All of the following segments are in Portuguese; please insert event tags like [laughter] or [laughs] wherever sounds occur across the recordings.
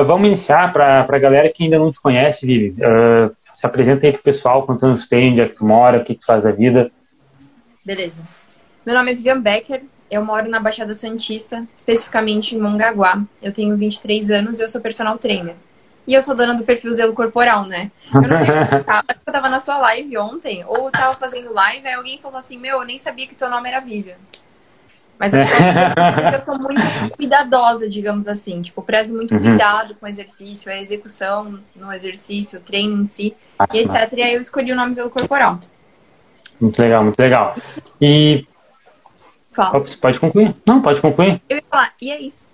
uh, vamos iniciar para a galera que ainda não te conhece, Vivi. Uh, se apresenta aí pro pessoal, quantos anos tem, onde é que tu mora, o que, tu faz a vida. Beleza. Meu nome é Vivian Becker, eu moro na Baixada Santista, especificamente em Mongaguá. Eu tenho 23 anos e eu sou personal trainer. E eu sou dona do perfil Zelo Corporal, né? Eu não sei como [laughs] tava, eu tava na sua live ontem, ou tava fazendo live, aí alguém falou assim, meu, eu nem sabia que teu nome era Vivian. Mas eu, [laughs] eu sou muito cuidadosa, digamos assim. Tipo, prezo muito uhum. cuidado com o exercício, a execução no exercício, o treino em si, ah, e etc. E aí eu escolhi o nome Zelo Corporal. Muito legal, muito legal. E. Fala. Ops, pode concluir? Não, pode concluir. Eu ia falar, e é isso.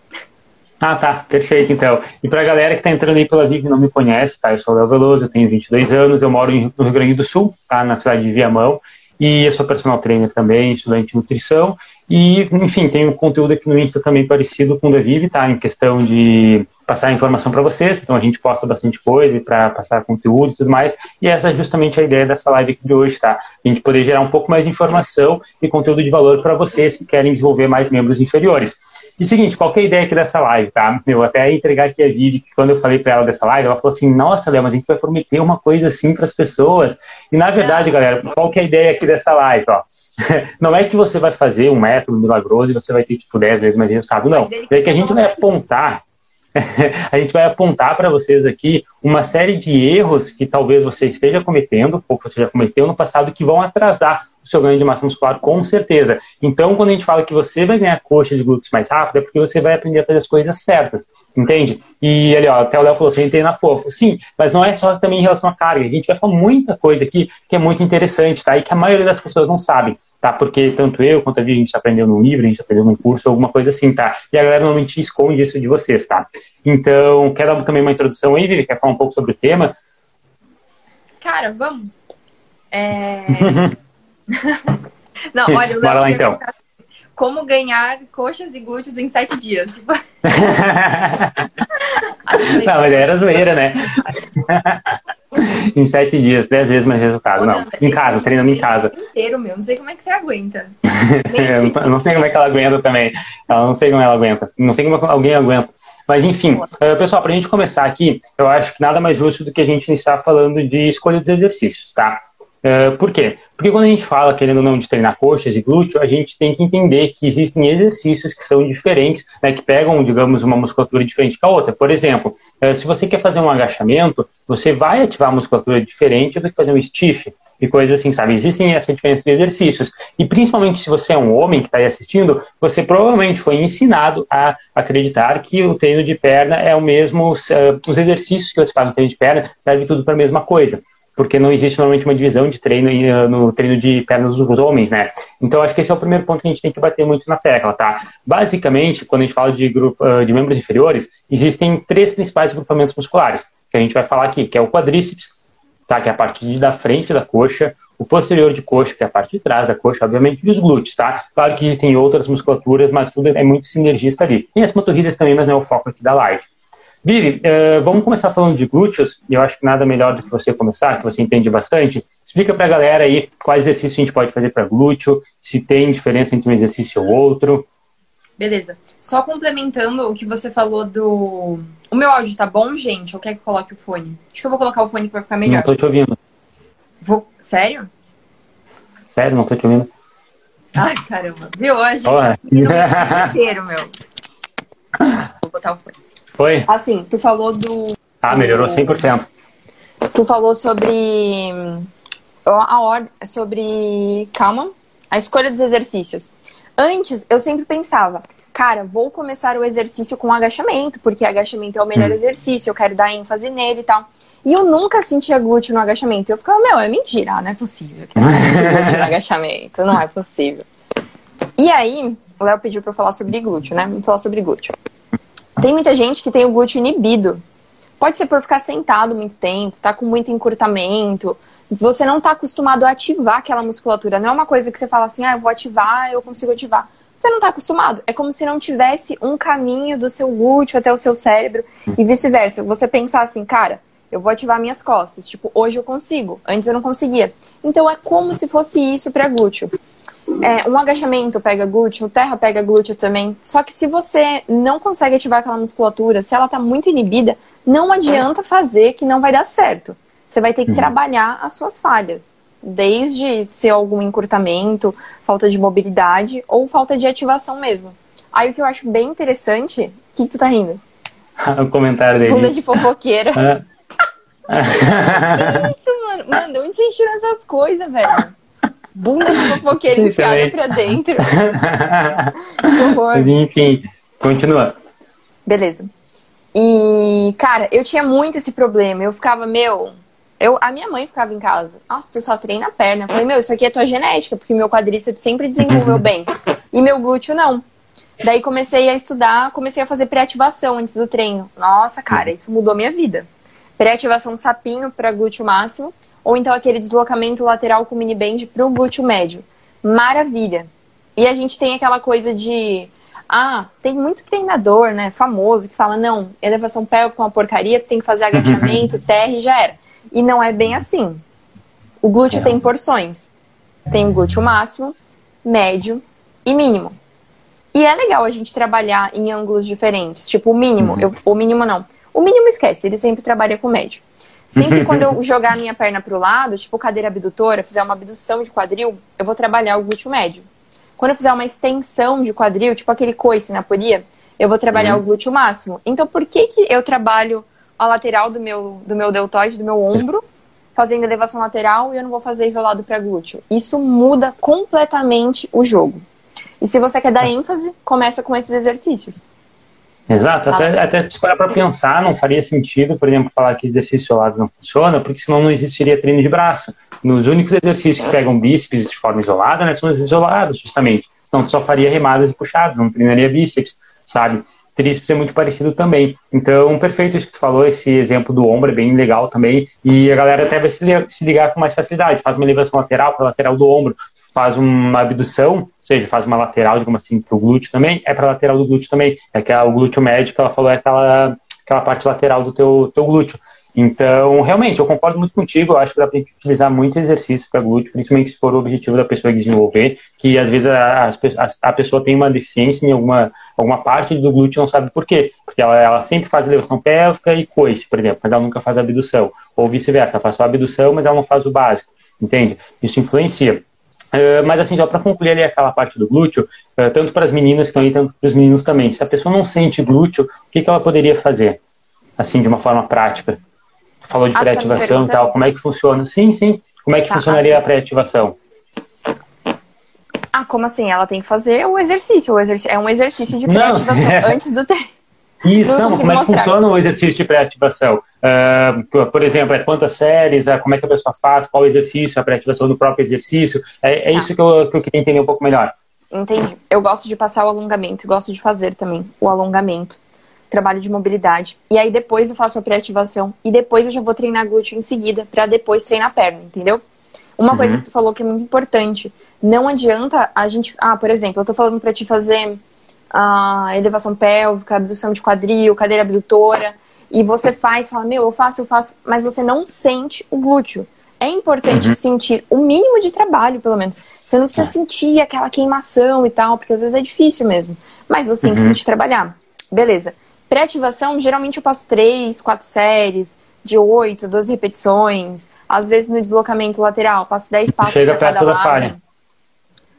Ah, tá. Perfeito, então. E pra galera que tá entrando aí pela VIP e não me conhece, tá? Eu sou o Léo Veloso, eu tenho 22 anos, eu moro no Rio Grande do Sul, tá? Na cidade de Viamão. E eu sou personal trainer também, estudante de nutrição. E, enfim, um conteúdo aqui no Insta também parecido com o da Vivi, tá? Em questão de passar informação para vocês. Então a gente posta bastante coisa para passar conteúdo e tudo mais. E essa é justamente a ideia dessa live aqui de hoje, tá? A gente poder gerar um pouco mais de informação e conteúdo de valor para vocês que querem desenvolver mais membros inferiores. E seguinte, qual é a ideia aqui dessa live, tá? Eu até entregar aqui a Vivi, que quando eu falei para ela dessa live, ela falou assim: Nossa, Léo, mas a gente vai prometer uma coisa assim para as pessoas. E na verdade, galera, qual que é a ideia aqui dessa live, ó? [laughs] Não é que você vai fazer um método milagroso e você vai ter, tipo, 10 vezes mais resultado, não. É que [laughs] a gente vai apontar a gente vai apontar para vocês aqui uma série de erros que talvez você esteja cometendo, ou que você já cometeu no passado, que vão atrasar seu ganho de massa muscular, com certeza. Então, quando a gente fala que você vai ganhar coxas e glúteos mais rápido, é porque você vai aprender a fazer as coisas certas, entende? E ali, ó, até o Léo falou, você treina fofo. Sim, mas não é só também em relação à carga. A gente vai falar muita coisa aqui que é muito interessante, tá? E que a maioria das pessoas não sabem tá? Porque tanto eu quanto a Vi, a gente aprendeu num livro, a gente aprendeu num curso, alguma coisa assim, tá? E a galera normalmente esconde isso de vocês, tá? Então, quer dar também uma introdução aí, Vivi? Quer falar um pouco sobre o tema? Cara, vamos. É... [laughs] Não, olha, o Bora lá, então. Como ganhar coxas e glúteos em sete dias. [laughs] Não, mas era zoeira, né? em sete dias, dez vezes mais resultado. Não, em casa, treinando em casa. Inteiro, meu. Não sei como é que você aguenta. [laughs] eu não sei como é que ela aguenta também. Eu não sei como ela aguenta. Não sei como alguém aguenta. Mas enfim, uh, pessoal, para a gente começar aqui, eu acho que nada mais justo do que a gente iniciar falando de escolha dos exercícios, tá? Uh, por quê? Porque quando a gente fala, querendo ou não, de treinar coxas e glúteo, a gente tem que entender que existem exercícios que são diferentes, né, que pegam, digamos, uma musculatura diferente que a outra. Por exemplo, uh, se você quer fazer um agachamento, você vai ativar musculatura diferente do que fazer um stiff e coisas assim, sabe? Existem essa diferença de exercícios. E principalmente se você é um homem que está aí assistindo, você provavelmente foi ensinado a acreditar que o treino de perna é o mesmo, uh, os exercícios que você faz no treino de perna servem tudo para a mesma coisa porque não existe normalmente uma divisão de treino eh, no treino de pernas dos homens, né? Então acho que esse é o primeiro ponto que a gente tem que bater muito na tecla, tá? Basicamente, quando a gente fala de grupo eh, de membros inferiores, existem três principais grupamentos musculares que a gente vai falar aqui, que é o quadríceps, tá? Que é a parte da frente da coxa, o posterior de coxa, que é a parte de trás da coxa, obviamente, e os glúteos, tá? Claro que existem outras musculaturas, mas tudo é muito sinergista ali. Tem as panturrilhas também, mas não é o foco aqui da live. Vivi, uh, vamos começar falando de glúteos, eu acho que nada melhor do que você começar, que você entende bastante. Explica para a galera aí quais exercícios a gente pode fazer para glúteo, se tem diferença entre um exercício ou outro. Beleza. Só complementando o que você falou do. O meu áudio tá bom, gente? Ou quer que eu coloque o fone? Acho que eu vou colocar o fone que vai ficar melhor. Não tô te ouvindo. Vou... Sério? Sério, não tô te ouvindo. Ai, caramba. Viu? A gente Olha. inteiro, meu. [laughs] Vou botar o fone. Foi? Assim, tu falou do. Ah, melhorou 100%. Tu falou sobre. A ordem. Sobre. Calma. A escolha dos exercícios. Antes, eu sempre pensava, cara, vou começar o exercício com agachamento, porque agachamento é o melhor hum. exercício, eu quero dar ênfase nele e tal. E eu nunca sentia glúteo no agachamento. Eu ficava, meu, é mentira, não é possível que não glúteo no [laughs] agachamento, não é possível. E aí, o Léo pediu pra eu falar sobre glúteo, né? Vamos falar sobre glúteo. Tem muita gente que tem o glúteo inibido. Pode ser por ficar sentado muito tempo, tá com muito encurtamento. Você não tá acostumado a ativar aquela musculatura. Não é uma coisa que você fala assim, ah, eu vou ativar, eu consigo ativar. Você não tá acostumado. É como se não tivesse um caminho do seu glúteo até o seu cérebro e vice-versa. Você pensar assim, cara, eu vou ativar minhas costas. Tipo, hoje eu consigo, antes eu não conseguia. Então é como se fosse isso para glúteo. É, um agachamento pega glúteo, terra pega glúteo também. Só que se você não consegue ativar aquela musculatura, se ela tá muito inibida, não adianta fazer que não vai dar certo. Você vai ter que uhum. trabalhar as suas falhas. Desde ser algum encurtamento, falta de mobilidade ou falta de ativação mesmo. Aí o que eu acho bem interessante. O que, que tu tá rindo? [laughs] o comentário dele. Bunda de fofoqueira. [laughs] Isso, mano. Mano, onde vocês tiram essas coisas, velho? Bunda de fofoqueira enfiada pra dentro. [laughs] que horror. Enfim, continua. Beleza. E, cara, eu tinha muito esse problema. Eu ficava, meu. Eu, a minha mãe ficava em casa. Nossa, tu só treina a perna. Eu falei, meu, isso aqui é tua genética, porque meu quadríceps sempre desenvolveu bem. E meu glúteo não. Daí comecei a estudar, comecei a fazer pré-ativação antes do treino. Nossa, cara, isso mudou minha vida. Pré-ativação sapinho para glúteo máximo, ou então aquele deslocamento lateral com mini band para o glúteo médio. Maravilha. E a gente tem aquela coisa de ah, tem muito treinador, né, famoso que fala não, elevação pélvica é uma porcaria, tu tem que fazer [laughs] agachamento, terra e já era. E não é bem assim. O glúteo é. tem porções. Tem glúteo máximo, médio e mínimo. E é legal a gente trabalhar em ângulos diferentes. Tipo, o mínimo, uhum. eu, o mínimo não. O mínimo esquece, ele sempre trabalha com médio. Sempre quando eu [laughs] jogar a minha perna para o lado, tipo cadeira abdutora, fizer uma abdução de quadril, eu vou trabalhar o glúteo médio. Quando eu fizer uma extensão de quadril, tipo aquele coice na polia, eu vou trabalhar uhum. o glúteo máximo. Então, por que, que eu trabalho a lateral do meu, do meu deltoide, do meu ombro, fazendo elevação lateral e eu não vou fazer isolado para glúteo? Isso muda completamente o jogo. E se você quer dar ênfase, começa com esses exercícios. Exato, até, até se parar para pensar, não faria sentido, por exemplo, falar que exercícios isolados não funcionam, porque senão não existiria treino de braço. Nos únicos exercícios que pegam bíceps de forma isolada, né, são os isolados, justamente. Senão tu só faria remadas e puxadas, não treinaria bíceps, sabe? Tríceps é muito parecido também. Então, perfeito isso que tu falou, esse exemplo do ombro é bem legal também, e a galera até vai se ligar com mais facilidade, faz uma elevação lateral para lateral do ombro, faz uma abdução, seja, faz uma lateral, digamos assim, para o glúteo também, é para lateral do glúteo também. É que o glúteo médio que ela falou é aquela, aquela parte lateral do teu, teu glúteo. Então, realmente, eu concordo muito contigo. Eu acho que dá para utilizar muito exercício para glúteo, principalmente se for o objetivo da pessoa desenvolver, que às vezes a, a, a, pessoa tem uma deficiência em alguma, alguma parte do glúteo não sabe por quê. Porque ela, ela sempre faz elevação pélvica e coice, por exemplo, mas ela nunca faz abdução. Ou vice-versa, ela faz só abdução, mas ela não faz o básico. Entende? Isso influencia. Uh, mas assim, só para concluir ali aquela parte do glúteo, uh, tanto para as meninas que estão aí, tanto para os meninos também. Se a pessoa não sente glúteo, o que, que ela poderia fazer? Assim, de uma forma prática. Tu falou de pré-ativação e tal, como é que funciona? Sim, sim. Como é que tá, funcionaria assim. a pré-ativação? Ah, como assim? Ela tem que fazer o exercício. O exercício é um exercício de pré-ativação [laughs] antes do treino. Isso, não, não como é que funciona o exercício de pré-ativação? Uh, por exemplo, é quantas séries, uh, como é que a pessoa faz, qual exercício, a pré-ativação do próprio exercício. É, é tá. isso que eu, que eu queria entender um pouco melhor. Entendi. Eu gosto de passar o alongamento, gosto de fazer também o alongamento, trabalho de mobilidade. E aí depois eu faço a pré-ativação e depois eu já vou treinar glúteo em seguida para depois treinar perna, entendeu? Uma uhum. coisa que tu falou que é muito importante, não adianta a gente, ah, por exemplo, eu tô falando para te fazer elevação pélvica, abdução de quadril, cadeira abdutora, e você faz, fala, meu, eu faço, eu faço, mas você não sente o glúteo. É importante uhum. sentir o mínimo de trabalho, pelo menos. Você não precisa é. sentir aquela queimação e tal, porque às vezes é difícil mesmo. Mas você tem que uhum. sentir trabalhar. Beleza. Pré-ativação, geralmente eu passo três, quatro séries, de 8, 12 repetições. Às vezes no deslocamento lateral, passo 10 passos Chega perto cada da lado. falha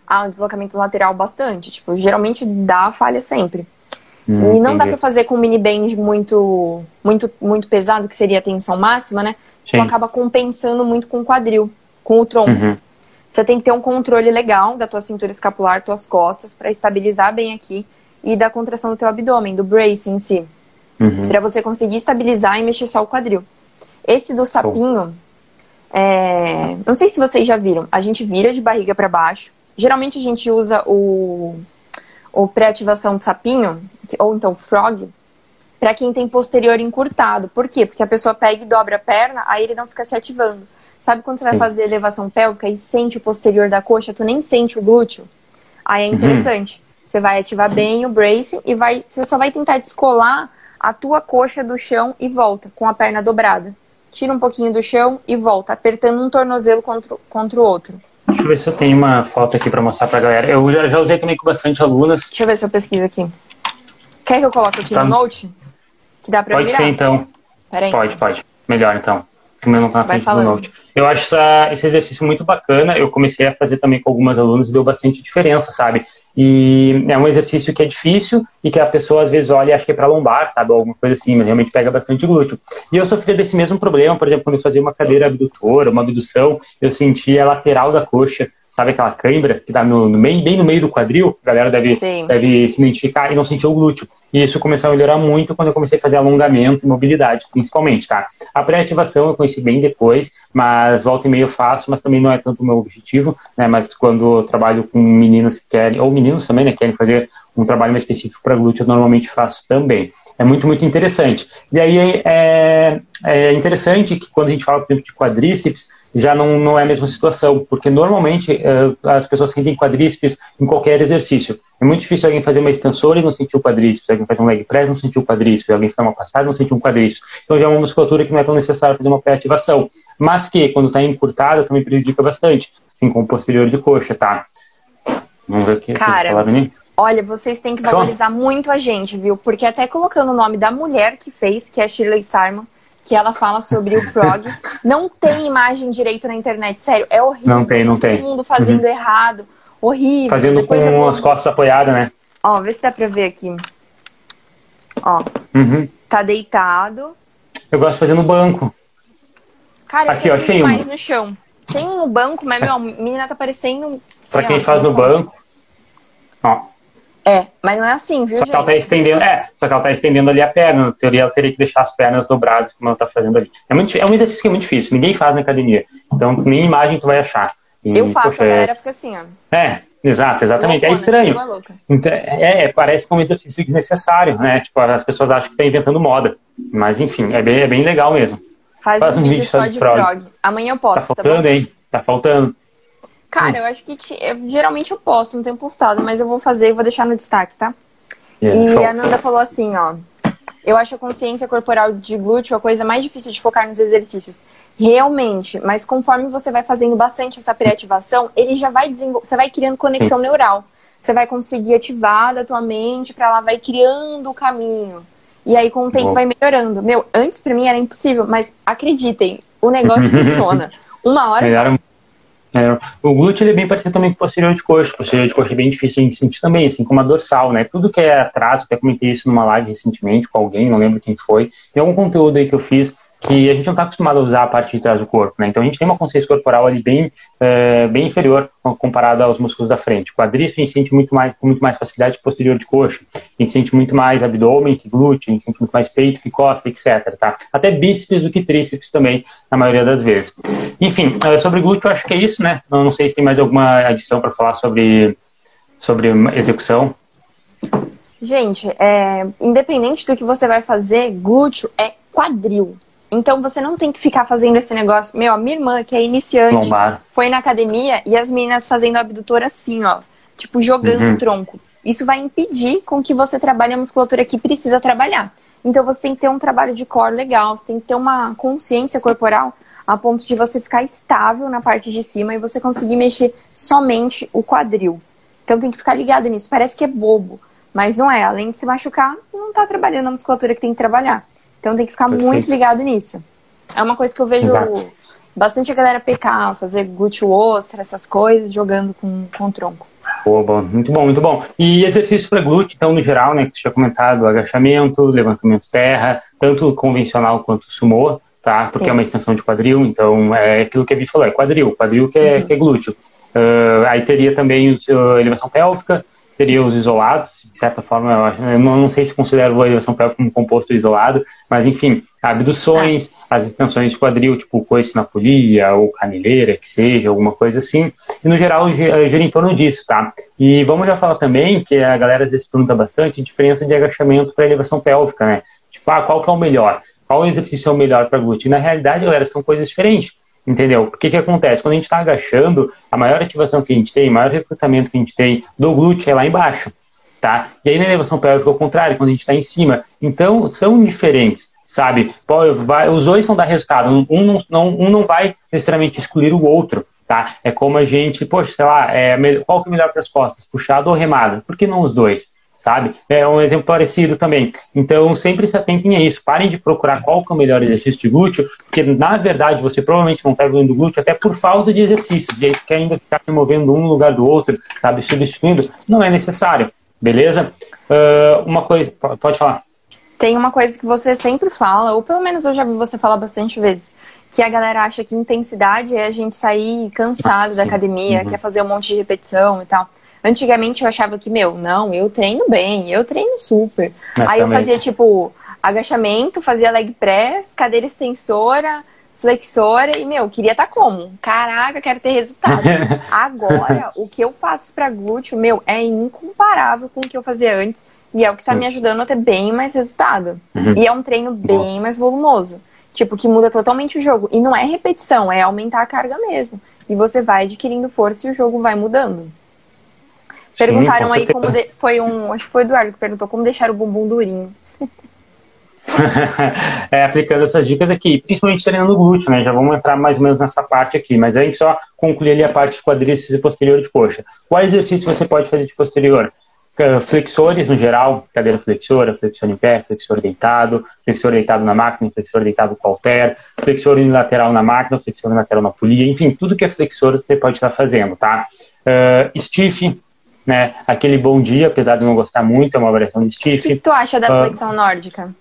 há um deslocamento lateral bastante. Tipo, geralmente dá falha sempre. Hum, e não entendi. dá para fazer com um mini band muito, muito, muito pesado, que seria a tensão máxima, né? Tipo, acaba compensando muito com o quadril, com o tronco. Uhum. Você tem que ter um controle legal da tua cintura escapular, tuas costas, para estabilizar bem aqui e da contração do teu abdômen, do brace em si. Uhum. para você conseguir estabilizar e mexer só o quadril. Esse do sapinho, é... não sei se vocês já viram, a gente vira de barriga para baixo, Geralmente a gente usa o, o pré-ativação de sapinho, ou então frog, para quem tem posterior encurtado. Por quê? Porque a pessoa pega e dobra a perna, aí ele não fica se ativando. Sabe quando você vai Sim. fazer elevação pélvica e sente o posterior da coxa, tu nem sente o glúteo? Aí é uhum. interessante. Uhum. Você vai ativar bem o bracing e vai, você só vai tentar descolar a tua coxa do chão e volta com a perna dobrada. Tira um pouquinho do chão e volta, apertando um tornozelo contra, contra o outro. Deixa eu ver se eu tenho uma foto aqui para mostrar para a galera. Eu já, já, usei também com bastante alunas. Deixa eu ver se eu pesquiso aqui. Quer que eu coloque aqui tá. no Note? Que dá para Pode virar? ser, então. Peraí. Pode, pode. Melhor, então. Meu não tá na frente do Note. Eu acho essa, esse exercício muito bacana. Eu comecei a fazer também com algumas alunas e deu bastante diferença, sabe? E é um exercício que é difícil e que a pessoa às vezes olha e acha que é para lombar, sabe? Alguma coisa assim, mas realmente pega bastante glúteo. E eu sofria desse mesmo problema, por exemplo, quando eu fazia uma cadeira abdutora, uma abdução, eu sentia a lateral da coxa sabe aquela cãibra que dá no, no, meio, bem no meio do quadril? A galera deve, deve se identificar e não sentir o glúteo. E isso começou a melhorar muito quando eu comecei a fazer alongamento e mobilidade, principalmente, tá? A pré-ativação eu conheci bem depois, mas volta e meio eu faço, mas também não é tanto o meu objetivo, né? Mas quando eu trabalho com meninos que querem, ou meninos também, né, querem fazer um trabalho mais específico para glúteo, eu normalmente faço também. É muito, muito interessante. E aí é, é interessante que quando a gente fala, por exemplo, de quadríceps, já não, não é a mesma situação, porque normalmente uh, as pessoas sentem quadríceps em qualquer exercício. É muito difícil alguém fazer uma extensora e não sentir o quadríceps, alguém fazer um leg press e não sentir o quadríceps, alguém fazer uma passada e não sentir um quadríceps. Então já é uma musculatura que não é tão necessária fazer uma pré-ativação, mas que quando está encurtada também prejudica bastante, assim como o posterior de coxa, tá? Vamos ver aqui. Cara, olha, vocês têm que valorizar muito a gente, viu? Porque até colocando o nome da mulher que fez, que é Shirley Sarman, que ela fala sobre o Frog. [laughs] não tem imagem direito na internet, sério, é horrível. Não tem, não tem. Todo mundo fazendo uhum. errado, horrível. Fazendo com as costas apoiadas, né? Ó, vê se dá pra ver aqui. Ó, uhum. tá deitado. Eu gosto de fazer no banco. Cara, aqui, ó, achei mais um. no chão. Tem um no banco, mas, meu, a menina tá parecendo... Pra quem faz no banco, ó, é, mas não é assim, viu, só gente? Que ela tá estendendo, é, só que ela tá estendendo ali a perna. Na teoria, ela teria que deixar as pernas dobradas, como ela tá fazendo ali. É, muito, é um exercício que é muito difícil, ninguém faz na academia. Então, nem imagem tu vai achar. E, eu faço, poxa, a galera fica assim, ó. É, exato, exatamente. é estranho. Então, é, é, parece que é um exercício desnecessário, né? Tipo, as pessoas acham que tá inventando moda. Mas, enfim, é bem, é bem legal mesmo. Faz, Faz um, vídeo só de frog. frog. Amanhã eu posso, tá, tá faltando, tá hein? Tá faltando. Cara, hum. eu acho que eu, geralmente eu posto, não tenho postado, mas eu vou fazer e vou deixar no destaque, tá? Yeah, e show. a Nanda falou assim, ó. Eu acho a consciência corporal de glúteo a coisa mais difícil de focar nos exercícios. Realmente, mas conforme você vai fazendo bastante essa pré-ativação, ele já vai desenvolver, você vai criando conexão neural. Você vai conseguir ativar da tua mente para ela vai criando o caminho. E aí com o tempo Bom. vai melhorando. Meu, antes para mim era impossível, mas acreditem, o negócio [laughs] funciona. Uma hora Melhora é, o glúteo ele é bem parecido também com o posterior de coxa. O posterior de coxa é bem difícil de sentir também, assim como a dorsal, né? Tudo que é atraso, até comentei isso numa live recentemente com alguém, não lembro quem foi. Tem algum conteúdo aí que eu fiz que a gente não está acostumado a usar a parte de trás do corpo, né? Então a gente tem uma consciência corporal ali bem, é, bem inferior comparada aos músculos da frente. Quadríceps a gente sente muito mais, com muito mais facilidade posterior de coxa. A gente sente muito mais abdômen que glúteo, a gente sente muito mais peito que costa, etc. Tá? Até bíceps do que tríceps também, na maioria das vezes. Enfim, é, sobre glúteo, acho que é isso, né? Eu não sei se tem mais alguma adição para falar sobre, sobre execução. Gente, é, independente do que você vai fazer, glúteo é quadril. Então você não tem que ficar fazendo esse negócio. Meu, a minha irmã, que é iniciante, Lombar. foi na academia e as meninas fazendo abdutor assim, ó. Tipo, jogando uhum. o tronco. Isso vai impedir com que você trabalhe a musculatura que precisa trabalhar. Então você tem que ter um trabalho de core legal, você tem que ter uma consciência corporal a ponto de você ficar estável na parte de cima e você conseguir mexer somente o quadril. Então tem que ficar ligado nisso. Parece que é bobo, mas não é. Além de se machucar, não está trabalhando a musculatura que tem que trabalhar. Então tem que ficar Perfeito. muito ligado nisso. É uma coisa que eu vejo Exato. bastante a galera pecar, fazer glúteo ostra, essas coisas, jogando com, com o tronco. Boa, bom. Muito bom, muito bom. E exercício para glúteo, então, no geral, né, que você tinha comentado, agachamento, levantamento terra, tanto convencional quanto sumô, tá? Porque Sim. é uma extensão de quadril, então é aquilo que a Vi falou, é quadril, quadril que é, uhum. que é glúteo. Uh, aí teria também uh, elevação pélvica, teria os isolados, de certa forma, eu, acho, eu não, não, sei se considero a elevação pélvica como composto isolado, mas enfim, abduções, é. as extensões de quadril, tipo coice na polia ou caneleira, que seja, alguma coisa assim, e no geral gira em torno disso, tá? E vamos já falar também, que a galera às vezes pergunta bastante, a diferença de agachamento para elevação pélvica, né? Tipo, ah, qual que é o melhor? Qual exercício é o melhor para glúteo? E na realidade, galera, são coisas diferentes. Entendeu? O que, que acontece? Quando a gente está agachando, a maior ativação que a gente tem, o maior recrutamento que a gente tem do glúteo é lá embaixo. Tá? E aí na elevação pélvica é o contrário, quando a gente está em cima. Então, são diferentes. sabe? Os dois vão dar resultado. Um não, não, um não vai necessariamente excluir o outro, tá? É como a gente, poxa, sei lá, é, qual que é melhor para as costas, puxado ou remado? Por que não os dois? Sabe? É um exemplo parecido também. Então, sempre se atentem a isso. Parem de procurar qual que é o melhor exercício de glúteo, porque, na verdade, você provavelmente não está evoluindo glúteo até por falta de exercícios. E aí, quer ainda ficar se movendo um lugar do outro, sabe? Substituindo, não é necessário. Beleza? Uh, uma coisa, pode falar. Tem uma coisa que você sempre fala, ou pelo menos eu já vi você falar bastante vezes, que a galera acha que intensidade é a gente sair cansado da academia, uhum. quer fazer um monte de repetição e tal. Antigamente eu achava que, meu, não, eu treino bem, eu treino super. É, Aí também. eu fazia, tipo, agachamento, fazia leg press, cadeira extensora, flexora e, meu, queria estar tá como? Caraca, quero ter resultado. [laughs] Agora, o que eu faço para glúteo, meu, é incomparável com o que eu fazia antes e é o que está me ajudando a ter bem mais resultado. Uhum. E é um treino bem mais volumoso. Tipo, que muda totalmente o jogo. E não é repetição, é aumentar a carga mesmo. E você vai adquirindo força e o jogo vai mudando. Perguntaram Sim, aí como de... foi um. Acho que foi o Eduardo que perguntou como deixar o bumbum durinho. [laughs] é, aplicando essas dicas aqui, principalmente treinando o glúteo, né? Já vamos entrar mais ou menos nessa parte aqui, mas a gente só concluir ali a parte de quadríceps e posterior de coxa. Qual exercício você pode fazer de posterior? flexores no geral, cadeira flexora, flexor em pé, flexor deitado, flexor deitado na máquina, flexor deitado com halter, flexor unilateral na máquina, flexor unilateral na polia, enfim, tudo que é flexor você pode estar fazendo, tá? Uh, stiff, né, aquele bom dia, apesar de não gostar muito, é uma variação de stiff. O que, que tu acha da uh, flexão nórdica?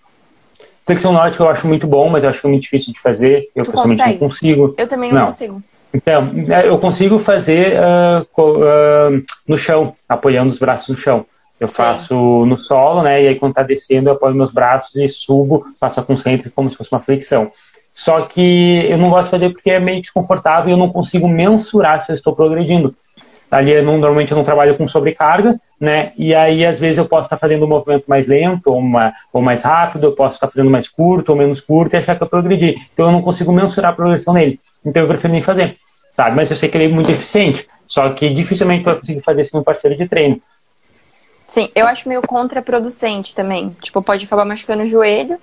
Flexão nórdica eu acho muito bom, mas eu acho que é muito difícil de fazer, eu tu pessoalmente consegue? não consigo. Eu também não, não. consigo. Então, é, eu consigo fazer uh, uh, no chão, apoiando os braços no chão. Eu Sim. faço no solo, né? E aí quando tá descendo, eu apoio meus braços e subo, faço a concêntrica como se fosse uma flexão. Só que eu não gosto de fazer porque é meio desconfortável e eu não consigo mensurar se eu estou progredindo. Ali eu não, normalmente eu não trabalho com sobrecarga, né? E aí às vezes eu posso estar fazendo um movimento mais lento ou, uma, ou mais rápido, eu posso estar fazendo mais curto ou menos curto e achar que eu progredi. Então eu não consigo mensurar a progressão nele. Então eu prefiro nem fazer sabe? Mas eu sei que ele é muito eficiente, só que dificilmente vai conseguir fazer sem um parceiro de treino. Sim, eu acho meio contraproducente também. Tipo, pode acabar machucando o joelho.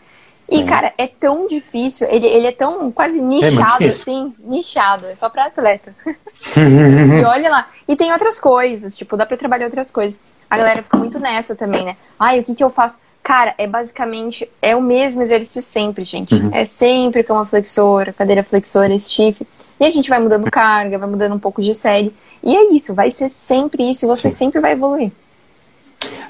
E, é. cara, é tão difícil, ele, ele é tão quase é nichado, é assim, nichado, é só pra atleta. [laughs] e olha lá. E tem outras coisas, tipo, dá pra trabalhar outras coisas. A galera fica muito nessa também, né? Ai, o que que eu faço? Cara, é basicamente, é o mesmo exercício sempre, gente. Uhum. É sempre cama flexora, cadeira flexora, stiff. E a gente vai mudando carga, vai mudando um pouco de série. E é isso, vai ser sempre isso e você Sim. sempre vai evoluir.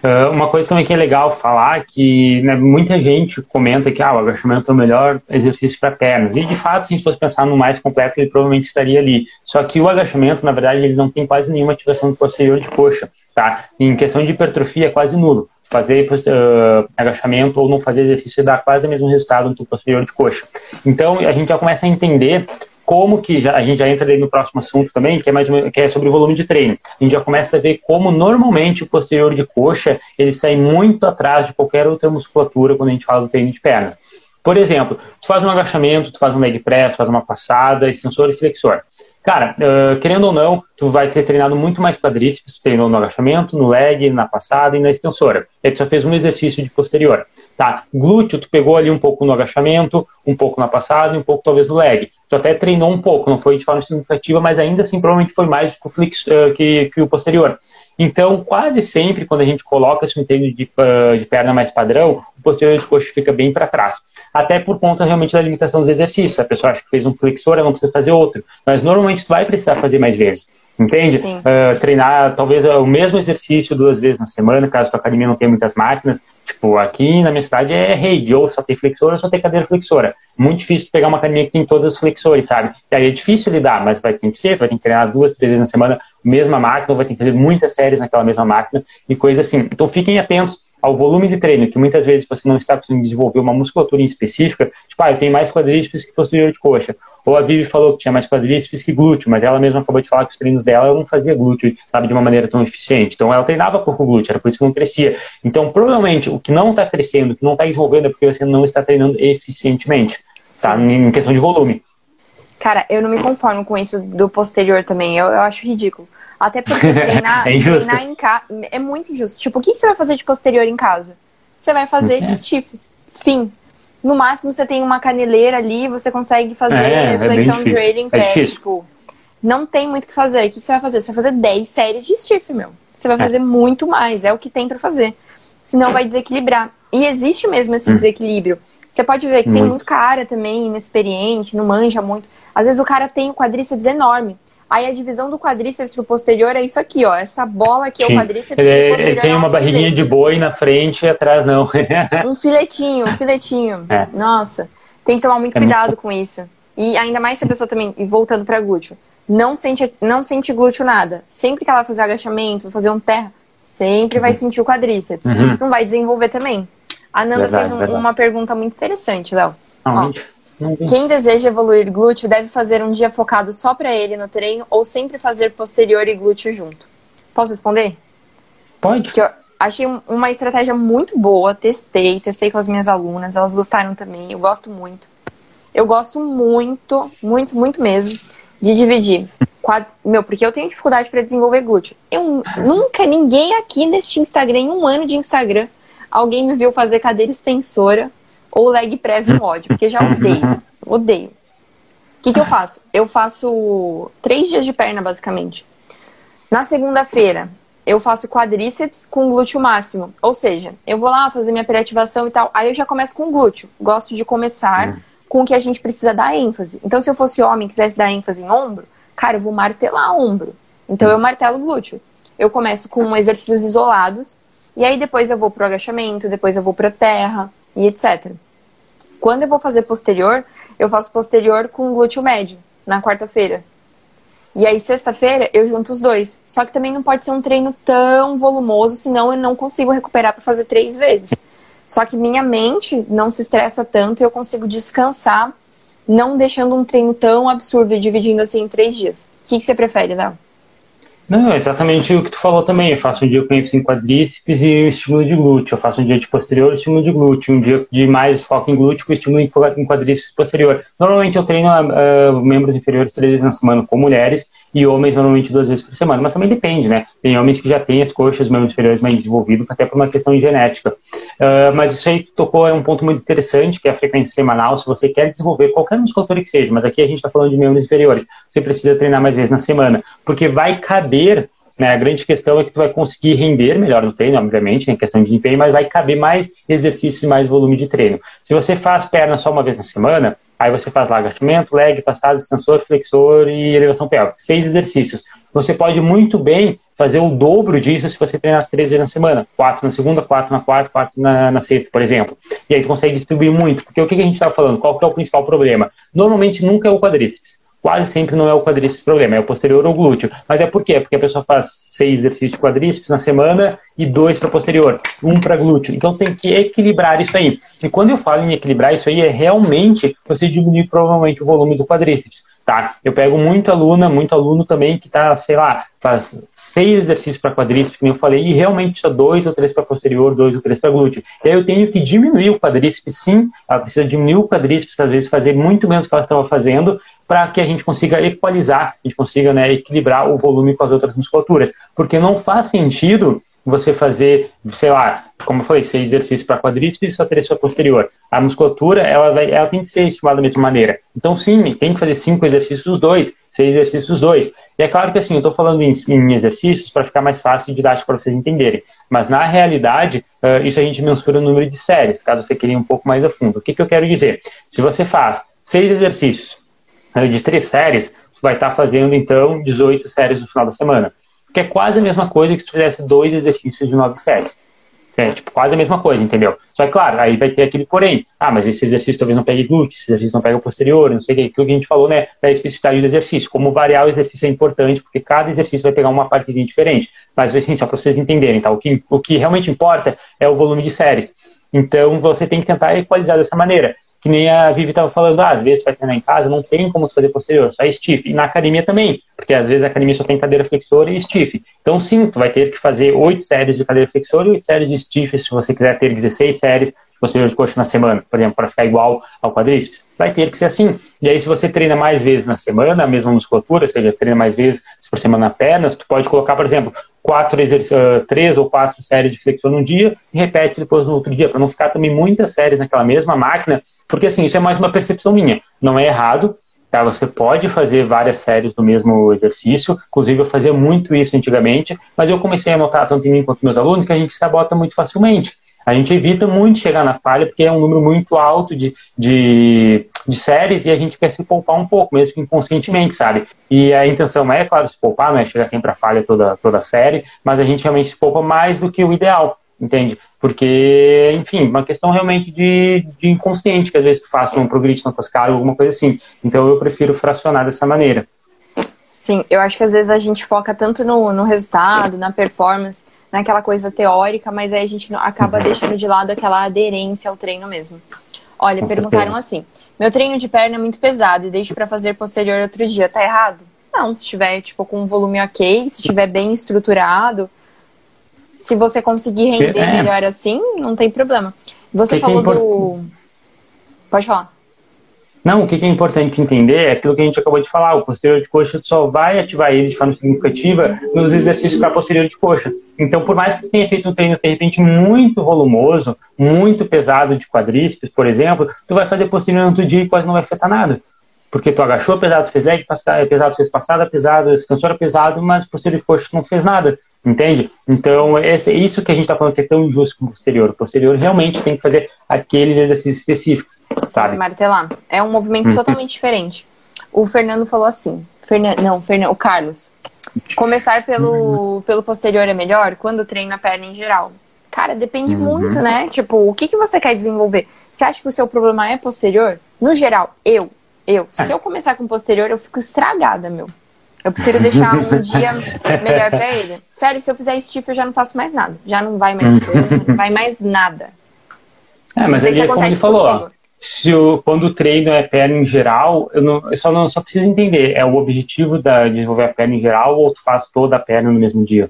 Uh, uma coisa também que é legal falar que né, muita gente comenta que ah, o agachamento é o melhor exercício para pernas. E de fato, se fosse pensar no mais completo, ele provavelmente estaria ali. Só que o agachamento, na verdade, ele não tem quase nenhuma ativação do posterior de coxa. Tá? Em questão de hipertrofia, é quase nulo. Fazer uh, agachamento ou não fazer exercício dá quase o mesmo resultado no posterior de coxa. Então, a gente já começa a entender como que já, a gente já entra no próximo assunto também, que é mais que é sobre o volume de treino. A gente já começa a ver como normalmente o posterior de coxa ele sai muito atrás de qualquer outra musculatura quando a gente fala do treino de pernas. Por exemplo, tu faz um agachamento, tu faz um leg press, faz uma passada, extensor e flexor. Cara, uh, querendo ou não, tu vai ter treinado muito mais quadríceps, tu treinou no agachamento, no leg, na passada e na extensora. E aí tu só fez um exercício de posterior. Tá, glúteo, tu pegou ali um pouco no agachamento, um pouco na passada e um pouco talvez no leg. Tu até treinou um pouco, não foi de forma significativa, mas ainda assim provavelmente foi mais que o, flix, uh, que, que o posterior. Então, quase sempre, quando a gente coloca esse treino de, uh, de perna mais padrão, o posterior de coxa fica bem para trás. Até por conta realmente da limitação dos exercícios. A pessoa acha que fez um flexor, ela não precisa fazer outro. Mas normalmente tu vai precisar fazer mais vezes. Entende? Uh, treinar talvez o mesmo exercício duas vezes na semana, caso a academia não tenha muitas máquinas. Tipo, aqui na minha cidade é rede, ou só tem flexora ou só tem cadeira flexora. Muito difícil pegar uma academia que tem todas as flexores, sabe? E aí é difícil lidar, mas vai ter que ser, vai ter que treinar duas, três vezes na semana, mesma máquina, ou vai ter que fazer muitas séries naquela mesma máquina e coisa assim. Então fiquem atentos ao volume de treino, que muitas vezes você não está conseguindo desenvolver uma musculatura em específica, tipo, ah, eu tenho mais quadríceps que posterior de coxa. Ou a Vivi falou que tinha mais quadríceps que glúteo, mas ela mesma acabou de falar que os treinos dela ela não fazia glúteo, sabe, de uma maneira tão eficiente. Então ela treinava pouco glúteo, era por isso que não crescia. Então, provavelmente, o que não está crescendo, o que não está desenvolvendo é porque você não está treinando eficientemente, tá? Em questão de volume. Cara, eu não me conformo com isso do posterior também. Eu, eu acho ridículo. Até porque treinar, [laughs] é treinar em casa é muito injusto. Tipo, o que, que você vai fazer de posterior em casa? Você vai fazer é. stiff. Fim. No máximo você tem uma caneleira ali, você consegue fazer é, é flexão é de joelho em pé. Tipo, não tem muito o que fazer. O que você vai fazer? Você vai fazer 10 séries de stiff, meu. Você vai é. fazer muito mais, é o que tem para fazer. Senão vai desequilibrar. E existe mesmo esse hum. desequilíbrio. Você pode ver que muito. tem muito cara também inexperiente, não manja muito. Às vezes o cara tem o quadríceps enorme. Aí a divisão do quadríceps pro posterior é isso aqui, ó. Essa bola aqui é o quadríceps. Ele, ele tem é uma barriguinha filete. de boi na frente e atrás não. [laughs] um filetinho, um filetinho. É. Nossa, tem que tomar muito é cuidado muito... com isso. E ainda mais se a pessoa também, e voltando para glúteo, não sente, não sente glúteo nada. Sempre que ela fazer agachamento, fazer um terra, sempre vai uhum. sentir o quadríceps. Uhum. Não vai desenvolver também. A Nanda verdade, fez um, uma pergunta muito interessante, Léo. Quem deseja evoluir glúteo deve fazer um dia focado só para ele no treino ou sempre fazer posterior e glúteo junto? Posso responder? Pode. Que eu achei uma estratégia muito boa, testei, testei com as minhas alunas, elas gostaram também, eu gosto muito. Eu gosto muito, muito, muito mesmo de dividir. Quad... Meu, porque eu tenho dificuldade para desenvolver glúteo. Eu nunca, ninguém aqui neste Instagram, em um ano de Instagram, alguém me viu fazer cadeira extensora ou leg press em ódio, porque já odeio. [laughs] Odeio. O que, que eu faço? Eu faço três dias de perna, basicamente. Na segunda-feira, eu faço quadríceps com glúteo máximo. Ou seja, eu vou lá fazer minha preativação e tal. Aí eu já começo com glúteo. Gosto de começar hum. com o que a gente precisa dar ênfase. Então, se eu fosse homem e quisesse dar ênfase em ombro, cara, eu vou martelar ombro. Então, eu martelo glúteo. Eu começo com exercícios isolados. E aí, depois eu vou pro agachamento, depois eu vou pra terra e etc. Quando eu vou fazer posterior, eu faço posterior com glúteo médio, na quarta-feira. E aí, sexta-feira, eu junto os dois. Só que também não pode ser um treino tão volumoso, senão eu não consigo recuperar para fazer três vezes. Só que minha mente não se estressa tanto e eu consigo descansar, não deixando um treino tão absurdo e dividindo assim em três dias. O que, que você prefere, Léo? Não, é exatamente o que tu falou também. Eu faço um dia com ênfase em quadríceps e estímulo de glúteo. Eu faço um dia de posterior estímulo de glúteo. Um dia de mais foco em glúteo estímulo em quadríceps posterior. Normalmente eu treino uh, membros inferiores três vezes na semana com mulheres e homens normalmente duas vezes por semana. Mas também depende, né? Tem homens que já têm as coxas, membros inferiores mais desenvolvidos, até por uma questão genética. Uh, mas isso aí tocou é um ponto muito interessante, que é a frequência semanal. Se você quer desenvolver qualquer musculatura que seja, mas aqui a gente está falando de membros inferiores, você precisa treinar mais vezes na semana, porque vai caber né, a grande questão é que tu vai conseguir render melhor no treino, obviamente, em questão de desempenho, mas vai caber mais exercícios e mais volume de treino. Se você faz perna só uma vez na semana, Aí você faz agachamento, leg, passada, extensor, flexor e elevação pélvica. Seis exercícios. Você pode muito bem fazer o dobro disso se você treinar três vezes na semana. Quatro na segunda, quatro na quarta, quatro na, na sexta, por exemplo. E aí tu consegue distribuir muito. Porque o que a gente estava falando? Qual que é o principal problema? Normalmente nunca é o quadríceps quase sempre não é o quadríceps o problema, é o posterior ou glúteo. Mas é por quê? Porque a pessoa faz seis exercícios de quadríceps na semana e dois para posterior, um para glúteo. Então tem que equilibrar isso aí. E quando eu falo em equilibrar isso aí, é realmente você diminuir provavelmente o volume do quadríceps tá? Eu pego muito aluna, muito aluno também que tá, sei lá, faz seis exercícios para quadríceps, como eu falei, e realmente só dois ou três para posterior, dois ou três para glúteo. E aí eu tenho que diminuir o quadríceps, sim, ela precisa diminuir o quadríceps, às vezes fazer muito menos que ela estava fazendo, para que a gente consiga equalizar, a gente consiga né, equilibrar o volume com as outras musculaturas. Porque não faz sentido você fazer, sei lá, como eu falei, seis exercícios para quadríceps e só três para posterior. A musculatura, ela, vai, ela tem que ser estimulada da mesma maneira. Então, sim, tem que fazer cinco exercícios dos dois, seis exercícios dos dois. E é claro que, assim, eu estou falando em, em exercícios para ficar mais fácil e didático para vocês entenderem. Mas, na realidade, uh, isso a gente mensura o número de séries, caso você queira ir um pouco mais a fundo. O que, que eu quero dizer? Se você faz seis exercícios uh, de três séries, você vai estar tá fazendo, então, 18 séries no final da semana que é quase a mesma coisa que se fizesse dois exercícios de nove séries. É, tipo, quase a mesma coisa, entendeu? Só que, claro, aí vai ter aquele porém. Ah, mas esse exercício talvez não pegue glúteo, esse exercício não pega o posterior, não sei o que. Que a gente falou, né, da especificidade do exercício. Como variar o exercício é importante, porque cada exercício vai pegar uma partezinha diferente. Mas, assim, só para vocês entenderem, tá? O que, o que realmente importa é o volume de séries. Então, você tem que tentar equalizar dessa maneira que nem a Vivi estava falando, ah, às vezes vai treinar em casa, não tem como fazer posterior, só é stiff. E na academia também, porque às vezes a academia só tem cadeira flexora e stiff. Então sim, tu vai ter que fazer oito séries de cadeira flexora e oito séries de stiff, se você quiser ter 16 séries de posterior de coxa na semana, por exemplo, para ficar igual ao quadríceps. Vai ter que ser assim. E aí, se você treina mais vezes na semana, a mesma musculatura, ou seja, treina mais vezes por semana na pernas, tu pode colocar, por exemplo, quatro três ou quatro séries de flexão no dia e repete depois no outro dia, para não ficar também muitas séries naquela mesma máquina, porque assim, isso é mais uma percepção minha. Não é errado, Tá? Você pode fazer várias séries do mesmo exercício, inclusive eu fazia muito isso antigamente, mas eu comecei a notar, tanto em mim quanto meus alunos, que a gente sabota muito facilmente. A gente evita muito chegar na falha, porque é um número muito alto de, de, de séries e a gente quer se poupar um pouco, mesmo que inconscientemente, sabe? E a intenção é, claro, se poupar, não é chegar sempre à falha toda, toda a série, mas a gente realmente se poupa mais do que o ideal entende? Porque, enfim, uma questão realmente de, de inconsciente, que às vezes tu faz um progride tantas caras, alguma coisa assim. Então eu prefiro fracionar dessa maneira. Sim, eu acho que às vezes a gente foca tanto no, no resultado, na performance, naquela coisa teórica, mas aí a gente acaba uhum. deixando de lado aquela aderência ao treino mesmo. Olha, Com perguntaram certeza. assim: meu treino de perna é muito pesado e deixo para fazer posterior outro dia, tá errado? Não, se tiver tipo com um volume ok, se estiver bem estruturado, se você conseguir render é. melhor assim, não tem problema. Você que falou que é do. Pode falar. Não, o que é importante entender é aquilo que a gente acabou de falar. O posterior de coxa só vai ativar ele de forma significativa nos exercícios para posterior de coxa. Então, por mais que tenha feito um treino de repente muito volumoso, muito pesado de quadríceps, por exemplo, tu vai fazer posterior no outro dia e quase não vai afetar nada porque tu agachou pesado, fez leg pesado, fez passada pesado, extensora pesado, mas posterior de coxa não fez nada, entende? Então, esse, é isso que a gente está falando que é tão injusto com o posterior. O posterior realmente tem que fazer aqueles exercícios específicos, sabe? Martelar. É um movimento uhum. totalmente diferente. O Fernando falou assim, Fernan, não, Fernando, o Carlos, começar pelo, uhum. pelo posterior é melhor quando treina a perna em geral. Cara, depende uhum. muito, né? Tipo, o que, que você quer desenvolver? Você acha que o seu problema é posterior? No geral, eu, eu, se eu começar com posterior, eu fico estragada, meu. Eu prefiro deixar um [laughs] dia melhor pra ele. Sério, se eu fizer stiff, eu já não faço mais nada. Já não vai mais não [laughs] vai mais nada. É, mas ele, como ele falou, ó, se o, quando o treino é perna em geral, eu, não, eu só, não, só preciso entender, é o objetivo da, de desenvolver a perna em geral ou tu faz toda a perna no mesmo dia?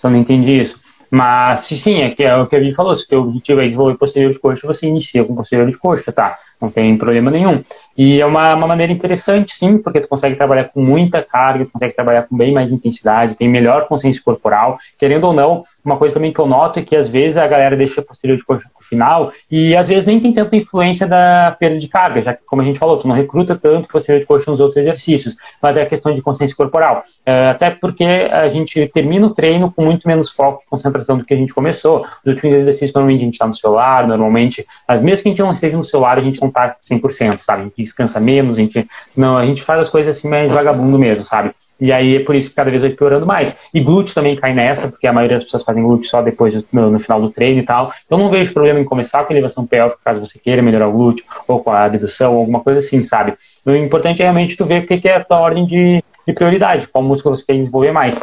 Só não entendi isso. Mas, sim, é, que é o que a gente falou, se o teu objetivo é desenvolver posterior de coxa, você inicia com posterior de coxa, tá? Não tem problema nenhum. E é uma, uma maneira interessante, sim, porque tu consegue trabalhar com muita carga, tu consegue trabalhar com bem mais intensidade, tem melhor consciência corporal. Querendo ou não, uma coisa também que eu noto é que às vezes a galera deixa posterior de coxa pro final e às vezes nem tem tanta influência da perda de carga, já que, como a gente falou, tu não recruta tanto posterior de coxa nos outros exercícios, mas é a questão de consciência corporal. É, até porque a gente termina o treino com muito menos foco e concentração do que a gente começou. Os últimos exercícios, normalmente a gente está no celular, normalmente, mas mesmo que a gente não esteja no celular, a gente não está 100%, sabe? Descansa menos, a gente não, a gente faz as coisas assim mais vagabundo mesmo, sabe? E aí é por isso que cada vez vai piorando mais. E glúteo também cai nessa, porque a maioria das pessoas fazem glúteo só depois no, no final do treino e tal. Então não vejo problema em começar com elevação pélvica, caso você queira melhorar o glúteo, ou com a abdução, alguma coisa assim, sabe? O importante é realmente tu ver o que é a tua ordem de, de prioridade, qual músculo você tem que desenvolver mais.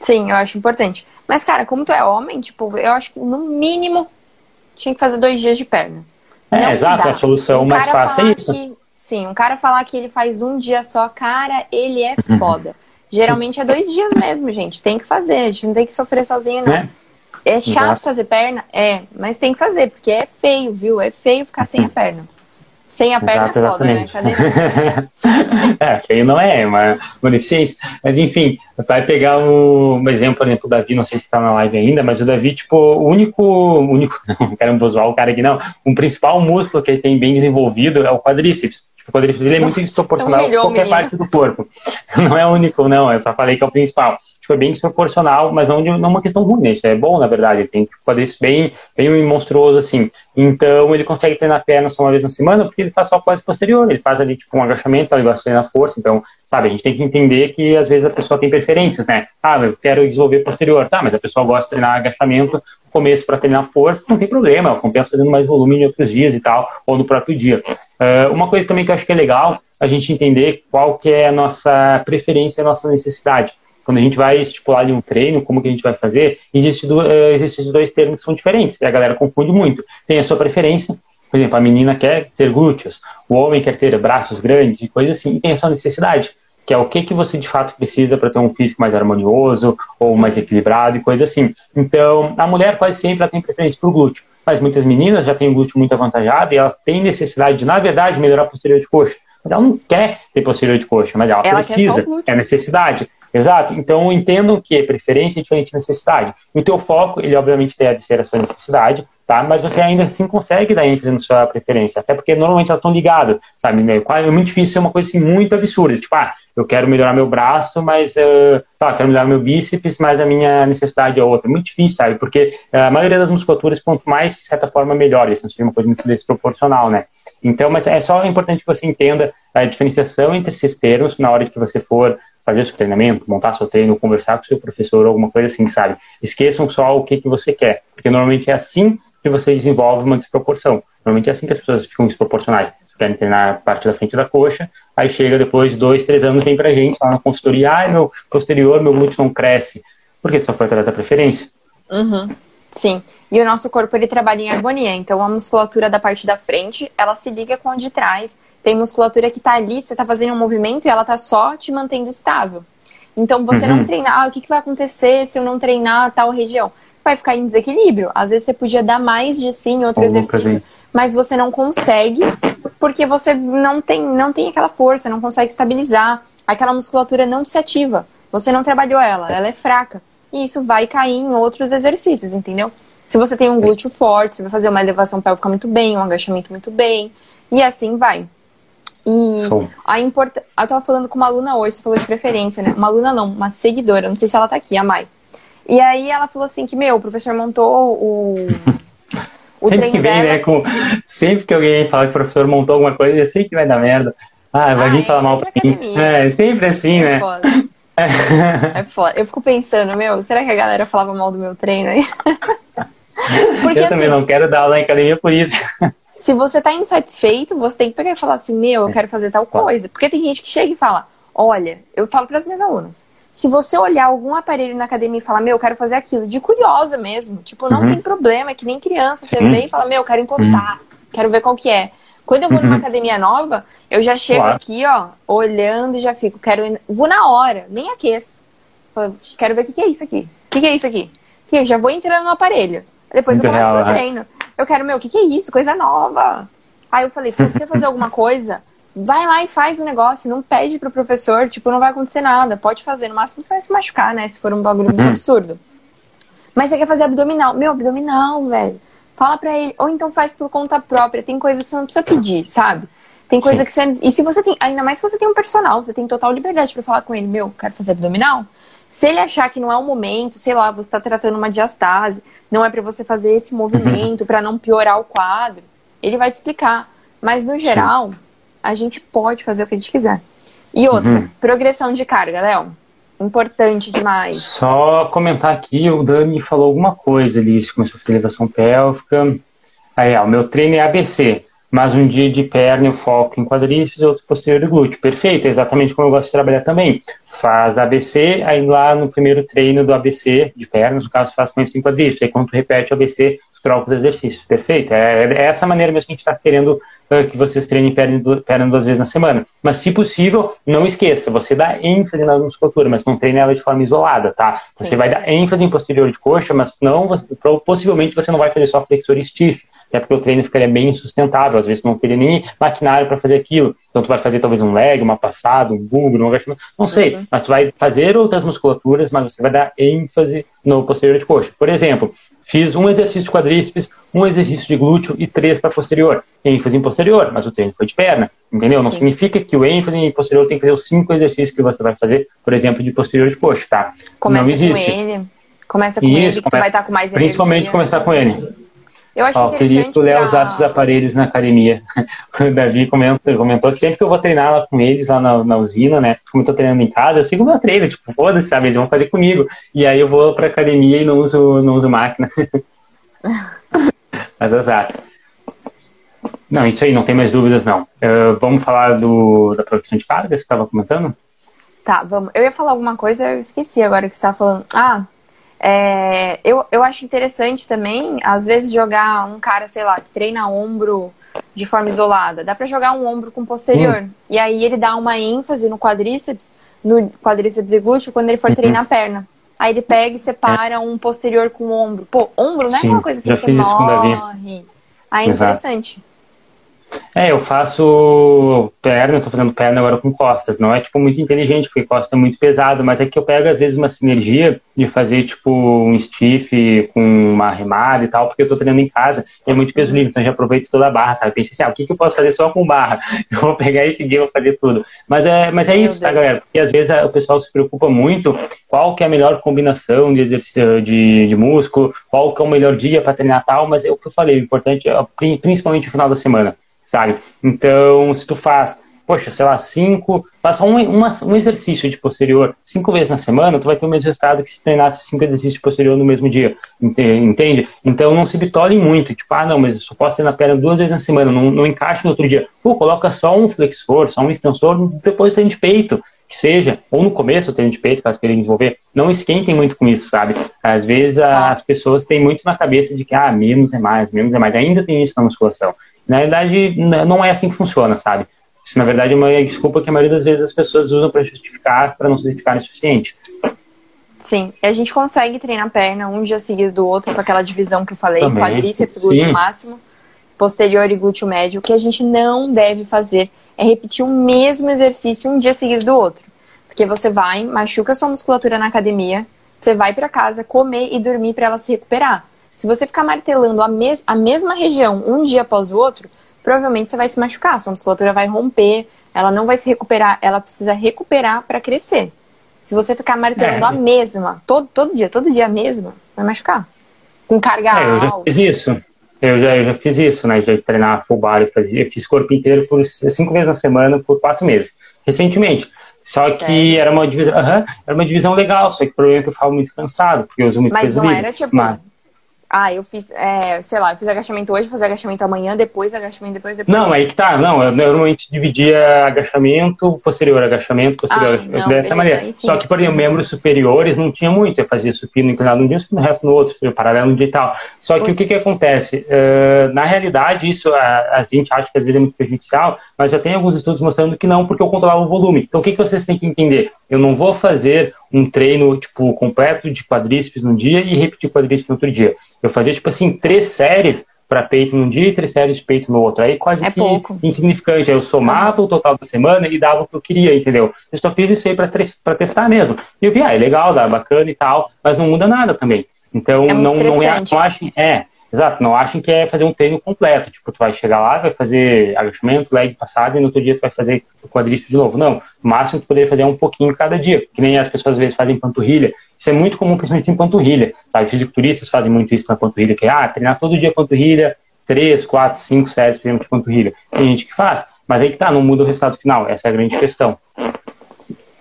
Sim, eu acho importante. Mas, cara, como tu é homem, tipo, eu acho que no mínimo tinha que fazer dois dias de perna. É, exato, a solução mais fácil é isso. Que, sim, um cara falar que ele faz um dia só, cara, ele é uhum. foda. Geralmente é dois dias mesmo, gente. Tem que fazer, a gente não tem que sofrer sozinho, não. É, é chato exato. fazer perna? É, mas tem que fazer, porque é feio, viu? É feio ficar sem a perna. Sem a perna Exato, é foda, né? [laughs] É, feio não é, é uma, deficiência. Mas enfim, vai pegar um, um exemplo, por exemplo, o Davi, não sei se está na live ainda, mas o Davi, tipo, o único, único, [laughs] não quero zoar o cara aqui não, o principal músculo que ele tem bem desenvolvido é o quadríceps. Tipo, o quadríceps ele é muito desproporcional a qualquer parte do corpo. [laughs] Não é único, não, eu só falei que é o principal tipo, é bem desproporcional, mas não, de, não uma questão ruim, né? Isso é bom, na verdade. Ele tem tipo, quadríceps bem, bem monstruoso, assim. Então, ele consegue treinar a perna só uma vez na semana, porque ele faz só quase posterior. Ele faz ali, tipo, um agachamento, ele gosta de treinar força. Então, sabe, a gente tem que entender que, às vezes, a pessoa tem preferências, né? Ah, eu quero desenvolver posterior. Tá, mas a pessoa gosta de treinar agachamento começo para treinar força, não tem problema. Ela compensa fazendo mais volume em outros dias e tal, ou no próprio dia. Uh, uma coisa também que eu acho que é legal a gente entender qual que é a nossa preferência, a nossa necessidade quando a gente vai estipular ali um treino, como que a gente vai fazer, existe do, uh, existem dois termos que são diferentes, e a galera confunde muito. Tem a sua preferência, por exemplo, a menina quer ter glúteos, o homem quer ter braços grandes e coisas assim, e tem a sua necessidade, que é o que, que você de fato precisa para ter um físico mais harmonioso ou Sim. mais equilibrado e coisas assim. Então, a mulher quase sempre ela tem preferência por glúteo, mas muitas meninas já têm o glúteo muito avantajado e elas têm necessidade de, na verdade, melhorar a posterior de coxa. Mas ela não quer ter posterior de coxa, mas ela, ela precisa, é necessidade. Exato. Então, entendam que preferência é diferente de necessidade. O teu foco, ele obviamente deve ser a sua necessidade, tá? Mas você ainda assim consegue dar ênfase na sua preferência, até porque normalmente elas estão ligadas, sabe? É muito difícil ser uma coisa assim muito absurda, tipo, ah, eu quero melhorar meu braço, mas, uh, tá, quero melhorar meu bíceps, mas a minha necessidade é outra. Muito difícil, sabe? Porque uh, a maioria das musculaturas, quanto mais, de certa forma, melhor. Isso não seria uma coisa muito desproporcional, né? Então, mas é só importante que você entenda a diferenciação entre esses termos na hora que você for fazer seu treinamento, montar seu treino, conversar com seu professor, alguma coisa assim, sabe? Esqueçam só o que, que você quer, porque normalmente é assim que você desenvolve uma desproporção. Normalmente é assim que as pessoas ficam desproporcionais. Querem treinar a parte da frente da coxa, aí chega depois de dois, três anos, vem pra gente lá na consultoria, ah, meu posterior, meu glúteo não cresce. Porque só foi atrás da preferência. Uhum. Sim. E o nosso corpo ele trabalha em harmonia. Então a musculatura da parte da frente, ela se liga com a de trás. Tem musculatura que tá ali, você tá fazendo um movimento e ela tá só te mantendo estável. Então você uhum. não treinar, ah, o que, que vai acontecer se eu não treinar tal região? Vai ficar em desequilíbrio. Às vezes você podia dar mais de sim em outro exercício, mas você não consegue porque você não tem, não tem aquela força, não consegue estabilizar. Aquela musculatura não se ativa. Você não trabalhou ela, ela é fraca e isso vai cair em outros exercícios, entendeu? Se você tem um glúteo forte, você vai fazer uma elevação pélvica muito bem, um agachamento muito bem, e assim vai. E a importância. Eu tava falando com uma aluna hoje, você falou de preferência, né? Uma aluna não, uma seguidora, não sei se ela tá aqui, a Mai. E aí ela falou assim que, meu, o professor montou o. [laughs] o sempre que vem, dela... né? Com... Sempre que alguém fala que o professor montou alguma coisa, eu sei que vai dar merda. Ah, vai ah, vir é, falar mal pra mim. É, sempre assim, é né? Foda. [laughs] É foda. Eu fico pensando, meu, será que a galera falava mal do meu treino aí? [laughs] Porque, eu assim, também não quero dar aula em academia por isso. Se você tá insatisfeito, você tem que pegar e falar assim, meu, eu quero fazer tal coisa. Porque tem gente que chega e fala, olha, eu falo para as minhas alunas, se você olhar algum aparelho na academia e falar, meu, eu quero fazer aquilo, de curiosa mesmo, tipo, não uhum. tem problema, é que nem criança, você vem e fala, meu, eu quero encostar, uhum. quero ver qual que é. Quando eu vou uhum. numa academia nova, eu já chego claro. aqui, ó, olhando e já fico, quero vou na hora, nem aqueço. Quero ver o que, que é isso aqui. O que, que é isso aqui? Que já vou entrando no aparelho. Depois Muito eu começo real, pro treino. Eu quero, meu, o que, que é isso? Coisa nova. Aí eu falei, tu quer fazer alguma coisa? Vai lá e faz o negócio, não pede pro professor, tipo, não vai acontecer nada. Pode fazer, no máximo você vai se machucar, né? Se for um bagulho muito uhum. absurdo. Mas você quer fazer abdominal. Meu, abdominal, velho. Fala pra ele. Ou então faz por conta própria. Tem coisa que você não precisa pedir, sabe? Tem coisa Sim. que você. E se você tem. Ainda mais se você tem um personal, você tem total liberdade para falar com ele, meu, quero fazer abdominal. Se ele achar que não é o momento, sei lá, você está tratando uma diastase, não é para você fazer esse movimento [laughs] para não piorar o quadro, ele vai te explicar. Mas no geral, Sim. a gente pode fazer o que a gente quiser. E outra, uhum. progressão de carga, Léo. Importante demais. Só comentar aqui, o Dani falou alguma coisa ali, começou a fazer elevação pélvica. Aí, ó, o meu treino é ABC mas um dia de perna eu foco em quadríceps e outro posterior e glúteo. Perfeito, é exatamente como eu gosto de trabalhar também. Faz ABC, aí lá no primeiro treino do ABC de pernas, no caso faz com em quadríceps. Aí quando tu repete o ABC, tu troca os exercícios. Perfeito, é, é essa maneira mesmo que a gente está querendo uh, que vocês treinem perna, perna duas vezes na semana. Mas se possível, não esqueça, você dá ênfase na musculatura, mas não treine ela de forma isolada, tá? Você Sim. vai dar ênfase em posterior de coxa, mas não, possivelmente você não vai fazer só flexor e stiff até porque o treino ficaria bem insustentável, às vezes não teria nem maquinário para fazer aquilo. Então tu vai fazer talvez um leg, uma passada, um bugro, um agachamento, não sei, uhum. mas tu vai fazer outras musculaturas, mas você vai dar ênfase no posterior de coxa. Por exemplo, fiz um exercício de quadríceps, um exercício de glúteo e três para posterior. ênfase em posterior, mas o treino foi de perna, entendeu? Não Sim. significa que o ênfase em posterior tem que fazer os cinco exercícios que você vai fazer, por exemplo, de posterior de coxa, tá? Começa não existe. com ele. Começa com Isso, ele, que começa, vai estar com mais energia. Principalmente começar com ele. Eu acho Ó, queria que o Léo pra... usasse os aparelhos na academia. [laughs] o Davi comentou, comentou que sempre que eu vou treinar lá com eles, lá na, na usina, né? Como eu tô treinando em casa, eu sigo o meu treino, tipo, foda-se, sabe? Eles vão fazer comigo. E aí eu vou pra academia e não uso, não uso máquina. [laughs] Mas exato. Não, isso aí, não tem mais dúvidas, não. Uh, vamos falar do, da produção de carga, você estava comentando? Tá, vamos. Eu ia falar alguma coisa, eu esqueci agora que você estava falando. Ah, é, eu, eu acho interessante também, às vezes, jogar um cara, sei lá, que treina ombro de forma isolada. Dá para jogar um ombro com posterior. Hum. E aí ele dá uma ênfase no quadríceps, no quadríceps e glúteo, quando ele for uhum. treinar a perna. Aí ele pega e separa é. um posterior com o ombro. Pô, ombro não é Sim, aquela coisa assim já que morre. Isso com o Davi. Aí é interessante. É, eu faço perna, eu tô fazendo perna agora com costas. Não é, tipo, muito inteligente, porque costa é muito pesado, mas é que eu pego, às vezes, uma sinergia de fazer, tipo, um stiff com uma remada e tal, porque eu tô treinando em casa e é muito peso livre, então eu já aproveito toda a barra, sabe? Pensei assim, ah, o que, que eu posso fazer só com barra? [laughs] Eu vou pegar esse dia e vou fazer tudo. Mas é, mas é isso, tá, galera? Porque às vezes o pessoal se preocupa muito qual que é a melhor combinação de exercício de, de músculo, qual que é o melhor dia para treinar tal, mas é o que eu falei, o importante é principalmente o final da semana sabe? Então, se tu faz, poxa, sei lá, cinco, faça um, uma, um exercício de posterior cinco vezes na semana, tu vai ter o mesmo resultado que se treinasse cinco exercícios de posterior no mesmo dia, entende? Então, não se bitole muito, tipo, ah, não, mas eu só posso treinar perna duas vezes na semana, não, não encaixa no outro dia. Pô, coloca só um flexor, só um extensor, depois treino de peito, que seja, ou no começo o treino de peito, caso queiram desenvolver, não esquentem muito com isso, sabe? Às vezes as pessoas têm muito na cabeça de que, ah, menos é mais, menos é mais. Ainda tem isso na musculação. Na verdade, não é assim que funciona, sabe? Isso, na verdade, é uma desculpa que a maioria das vezes as pessoas usam para justificar, para não se justificar o suficiente. Sim, e a gente consegue treinar a perna um dia seguido do outro com aquela divisão que eu falei, Também. quadríceps, glúteo Sim. máximo, posterior e glúteo médio. O que a gente não deve fazer é repetir o mesmo exercício um dia seguido do outro. Porque você vai, machuca sua musculatura na academia, você vai para casa comer e dormir para ela se recuperar. Se você ficar martelando a, mes a mesma região um dia após o outro, provavelmente você vai se machucar, sua musculatura vai romper, ela não vai se recuperar, ela precisa recuperar para crescer. Se você ficar martelando é. a mesma, todo, todo dia, todo dia a mesma, vai machucar. Com carga é, alta. Eu já fiz isso. Eu já, eu já fiz isso, né? Já treinar full body, eu, fazia, eu fiz corpo inteiro por cinco vezes na semana por quatro meses. Recentemente. Só Sério? que era uma divisão, uh -huh, era uma divisão legal, só que o problema é que eu ficava muito cansado, porque eu uso muito Mas peso não livre. era tipo. Mas ah, eu fiz, é, sei lá, eu fiz agachamento hoje, fazer agachamento amanhã, depois agachamento, depois, depois. Não, aí que tá. Não, eu normalmente dividia agachamento, posterior, agachamento, posterior, ah, não, dessa beleza, maneira. Só que, por exemplo, membros superiores não tinha muito. Eu fazia supino inclinado um dia, supino reto no outro, paralelo um dia e tal. Só que Putz. o que que acontece? Uh, na realidade, isso a, a, gente acha que às vezes é muito prejudicial, mas já tem alguns estudos mostrando que não, porque eu controlava o volume. Então, o que que vocês têm que entender? Eu não vou fazer um treino, tipo, completo de quadríceps num dia e repetir quadríceps no outro dia. Eu fazia, tipo assim, três séries para peito num dia e três séries de peito no outro. Aí quase é que pouco. insignificante. Aí eu somava o total da semana e dava o que eu queria, entendeu? Eu só fiz isso aí para testar mesmo. E eu vi, ah, é legal, dá bacana e tal, mas não muda nada também. Então, é não, não, é, não achem, é, exato, não achem que é fazer um treino completo. Tipo, tu vai chegar lá, vai fazer agachamento, leg passado e no outro dia tu vai fazer o quadríceps de novo. Não, o máximo tu poderia fazer é um pouquinho cada dia, que nem as pessoas às vezes fazem panturrilha. Isso é muito comum, principalmente em panturrilha, sabe? Fisiculturistas fazem muito isso na panturrilha, que é, ah, treinar todo dia panturrilha, três, quatro, cinco séries, por exemplo, de panturrilha. Tem gente que faz, mas aí que tá, não muda o resultado final. Essa é a grande questão.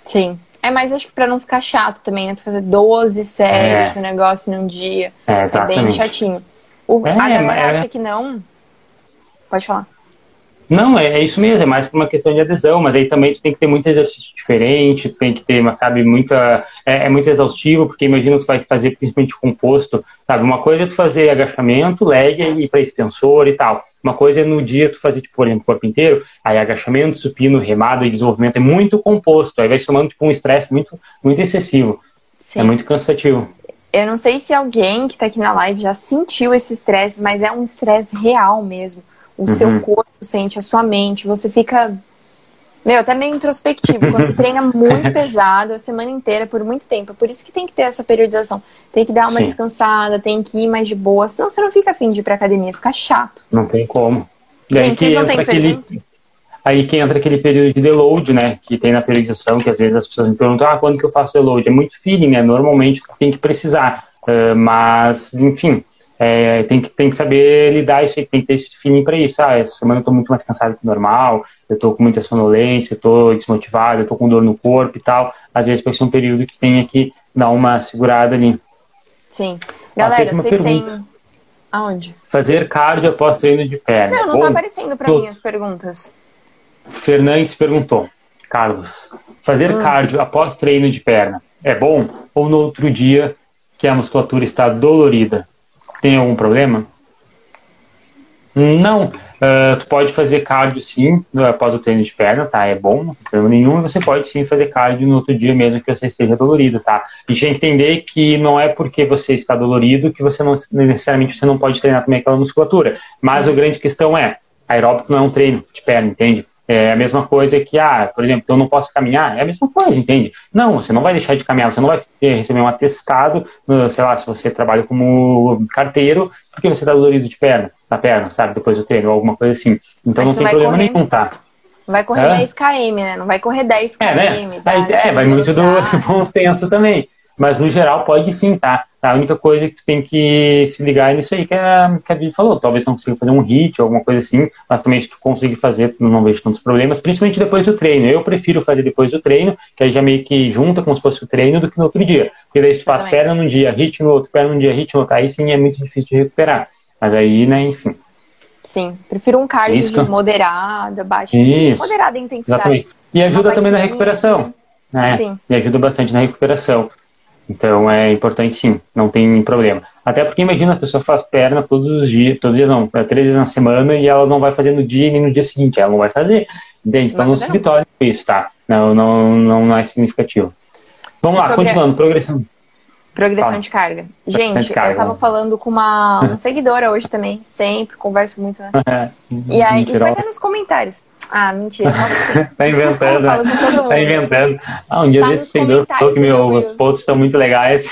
Sim. É, mas acho que pra não ficar chato também, né? Pra fazer 12 séries é. do negócio num dia. É, exatamente. É bem chatinho. O, é, a galera é... acha que não. Pode falar. Não, é, é, isso mesmo, é mais por uma questão de adesão, mas aí também tu tem que ter muito exercício diferente, tu tem que ter, sabe, muita. É, é, muito exaustivo, porque imagina tu vai fazer principalmente composto, sabe? Uma coisa é tu fazer agachamento, leg e para extensor e tal. Uma coisa é no dia tu fazer, tipo, por exemplo, o corpo inteiro, aí agachamento, supino, remada e desenvolvimento é muito composto, aí vai somando tipo, um estresse muito, muito excessivo. Sim. É muito cansativo. Eu não sei se alguém que está aqui na live já sentiu esse estresse, mas é um estresse real mesmo o uhum. seu corpo sente, a sua mente, você fica, meu, até meio introspectivo. Quando você [laughs] treina muito pesado a semana inteira, por muito tempo. É por isso que tem que ter essa periodização. Tem que dar uma Sim. descansada, tem que ir mais de boa, senão você não fica afim de ir pra academia, fica chato. Não tem como. Gente, vocês não têm aquele... Aí que entra aquele período de deload, né? Que tem na periodização, que às vezes as pessoas me perguntam, ah, quando que eu faço deload? É muito feeling, né? Normalmente tem que precisar. Uh, mas, enfim, é, tem, que, tem que saber lidar isso, tem que ter esse feeling para isso. Ah, essa semana eu estou muito mais cansado que normal, eu estou com muita sonolência, eu estou desmotivado, eu estou com dor no corpo e tal. Às vezes pode ser um período que tenha que dar uma segurada ali. Sim. Galera, ah, vocês têm. Aonde? Fazer cardio após treino de perna. Não, não está aparecendo para mim as perguntas. Fernandes perguntou. Carlos, fazer hum. cardio após treino de perna é bom ou no outro dia que a musculatura está dolorida? Tem algum problema? Não. Uh, tu pode fazer cardio sim após o treino de perna, tá? É bom, não tem problema nenhum. Você pode sim fazer cardio no outro dia mesmo que você esteja dolorido, tá? E tem que entender que não é porque você está dolorido que você não necessariamente você não pode treinar também aquela musculatura. Mas a grande questão é aeróbico não é um treino de perna, entende? É a mesma coisa que, ah, por exemplo, eu não posso caminhar, é a mesma coisa, entende? Não, você não vai deixar de caminhar, você não vai receber um atestado, sei lá, se você trabalha como carteiro, porque você está dolorido de perna, da perna, sabe, depois do treino, ou alguma coisa assim. Então Mas não tem problema correr, nenhum, tá? Vai correr é? 10 km, né? Não vai correr 10 km. É, né? Tá? é, vai muito do [laughs] bom senso também. Mas no geral pode sim, tá? A única coisa que tu tem que se ligar é nisso aí que a, que a Vivi falou. Talvez não consiga fazer um hit ou alguma coisa assim, mas também se tu conseguir fazer, não vejo tantos problemas, principalmente depois do treino. Eu prefiro fazer depois do treino, que aí já meio que junta como se fosse o treino do que no outro dia. Porque daí se tu faz perna num dia, hit no outro, perna num dia, hit no outro, aí sim é muito difícil de recuperar. Mas aí, né, enfim. Sim, prefiro um cardio Isso. moderado, baixo, moderada intensidade. Exatamente. E ajuda também na recuperação. Né? Sim. E ajuda bastante na recuperação. Então é importante sim, não tem problema. Até porque imagina a pessoa faz perna todos os dias, todos os dias não, é três vezes na semana e ela não vai fazer no dia nem no dia seguinte, ela não vai fazer. Entende? Então não se vitória isso, tá? Não, não, não é significativo. Vamos lá, continuando, progressão. Progressão de carga. Gente, de carga. eu tava falando com uma, [laughs] uma seguidora hoje também, sempre, converso muito, né? [laughs] É, e aí, e foi até nos comentários. Ah, mentira. [laughs] tá inventando. né? Tá inventando. Ah, um dia tá desse seguidor falou que meus posts estão muito legais.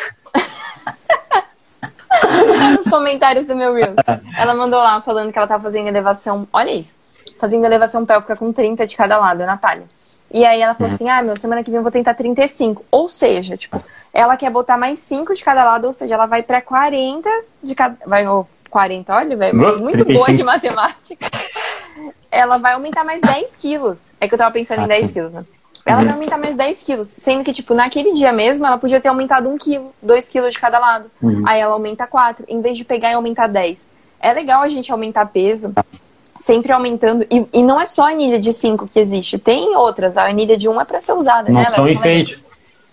tá nos comentários do meu Reels. Ela mandou lá falando que ela tá fazendo elevação. Olha isso. Fazendo elevação pélvica com 30 de cada lado, a Natália. E aí ela falou uhum. assim: ah, meu, semana que vem eu vou tentar 35. Ou seja, tipo, ela quer botar mais 5 de cada lado, ou seja, ela vai pra 40 de cada. Vai, oh, 40, olha, velho. Muito 35. boa de matemática ela vai aumentar mais 10 quilos. É que eu tava pensando ah, em 10 sim. quilos, né? Ela uhum. vai aumentar mais 10 quilos. Sendo que, tipo, naquele dia mesmo, ela podia ter aumentado 1 quilo, 2 quilos de cada lado. Uhum. Aí ela aumenta 4, em vez de pegar e aumentar 10. É legal a gente aumentar peso, sempre aumentando. E, e não é só a anilha de 5 que existe, tem outras. A anilha de 1 é pra ser usada, não né? São enfeite.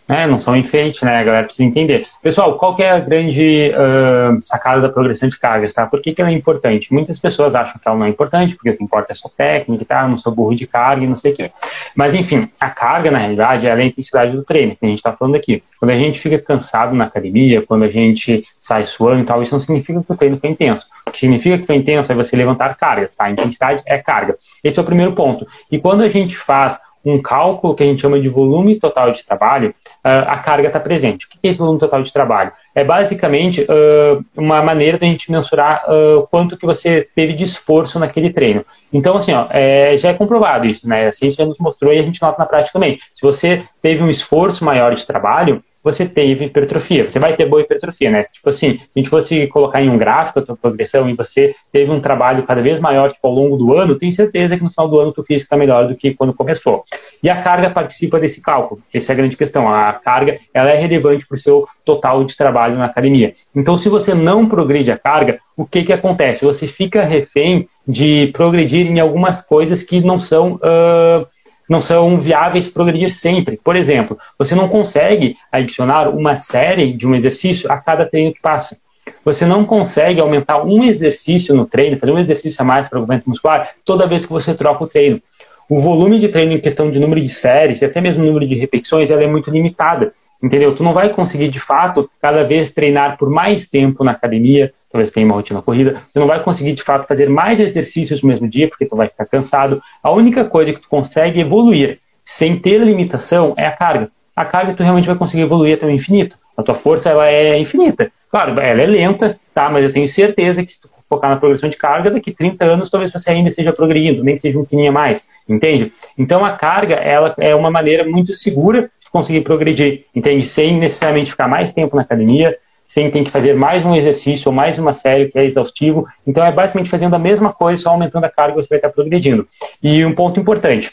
É, não são enfeite, né? A galera precisa entender. Pessoal, qual que é a grande uh, sacada da progressão de cargas, tá? Por que, que ela é importante? Muitas pessoas acham que ela não é importante, porque o que importa é só técnica e tá? tal, não sou burro de carga e não sei o quê. Mas, enfim, a carga, na realidade, é a intensidade do treino, que a gente está falando aqui. Quando a gente fica cansado na academia, quando a gente sai suando e tal, isso não significa que o treino foi intenso. O que significa que foi intenso é você levantar cargas, tá? A intensidade é carga. Esse é o primeiro ponto. E quando a gente faz um cálculo que a gente chama de volume total de trabalho, uh, a carga está presente. O que é esse volume total de trabalho? É basicamente uh, uma maneira de a gente mensurar uh, quanto que você teve de esforço naquele treino. Então, assim, ó, é, já é comprovado isso, né? A ciência já nos mostrou e a gente nota na prática também. Se você teve um esforço maior de trabalho, você teve hipertrofia. Você vai ter boa hipertrofia, né? Tipo assim, se a gente fosse colocar em um gráfico a tua progressão e você teve um trabalho cada vez maior tipo, ao longo do ano, tenho certeza que no final do ano o teu físico está melhor do que quando começou. E a carga participa desse cálculo. Essa é a grande questão. A carga ela é relevante para o seu total de trabalho na academia. Então, se você não progride a carga, o que, que acontece? Você fica refém de progredir em algumas coisas que não são uh, não são viáveis progredir sempre. Por exemplo, você não consegue adicionar uma série de um exercício a cada treino que passa. Você não consegue aumentar um exercício no treino, fazer um exercício a mais para o aumento muscular toda vez que você troca o treino. O volume de treino em questão de número de séries e até mesmo número de repetições ela é muito limitada. Entendeu? Tu não vai conseguir, de fato, cada vez treinar por mais tempo na academia, talvez tenha uma rotina corrida, você não vai conseguir, de fato, fazer mais exercícios no mesmo dia, porque tu vai ficar cansado. A única coisa que tu consegue evoluir sem ter limitação é a carga. A carga tu realmente vai conseguir evoluir até o infinito. A tua força, ela é infinita. Claro, ela é lenta, tá? Mas eu tenho certeza que se tu focar na progressão de carga, daqui 30 anos talvez você ainda esteja progredindo, nem que seja um pouquinho a mais, entende? Então a carga, ela é uma maneira muito segura conseguir progredir, entende? Sem necessariamente ficar mais tempo na academia, sem ter que fazer mais um exercício ou mais uma série que é exaustivo. Então é basicamente fazendo a mesma coisa, só aumentando a carga você vai estar progredindo. E um ponto importante,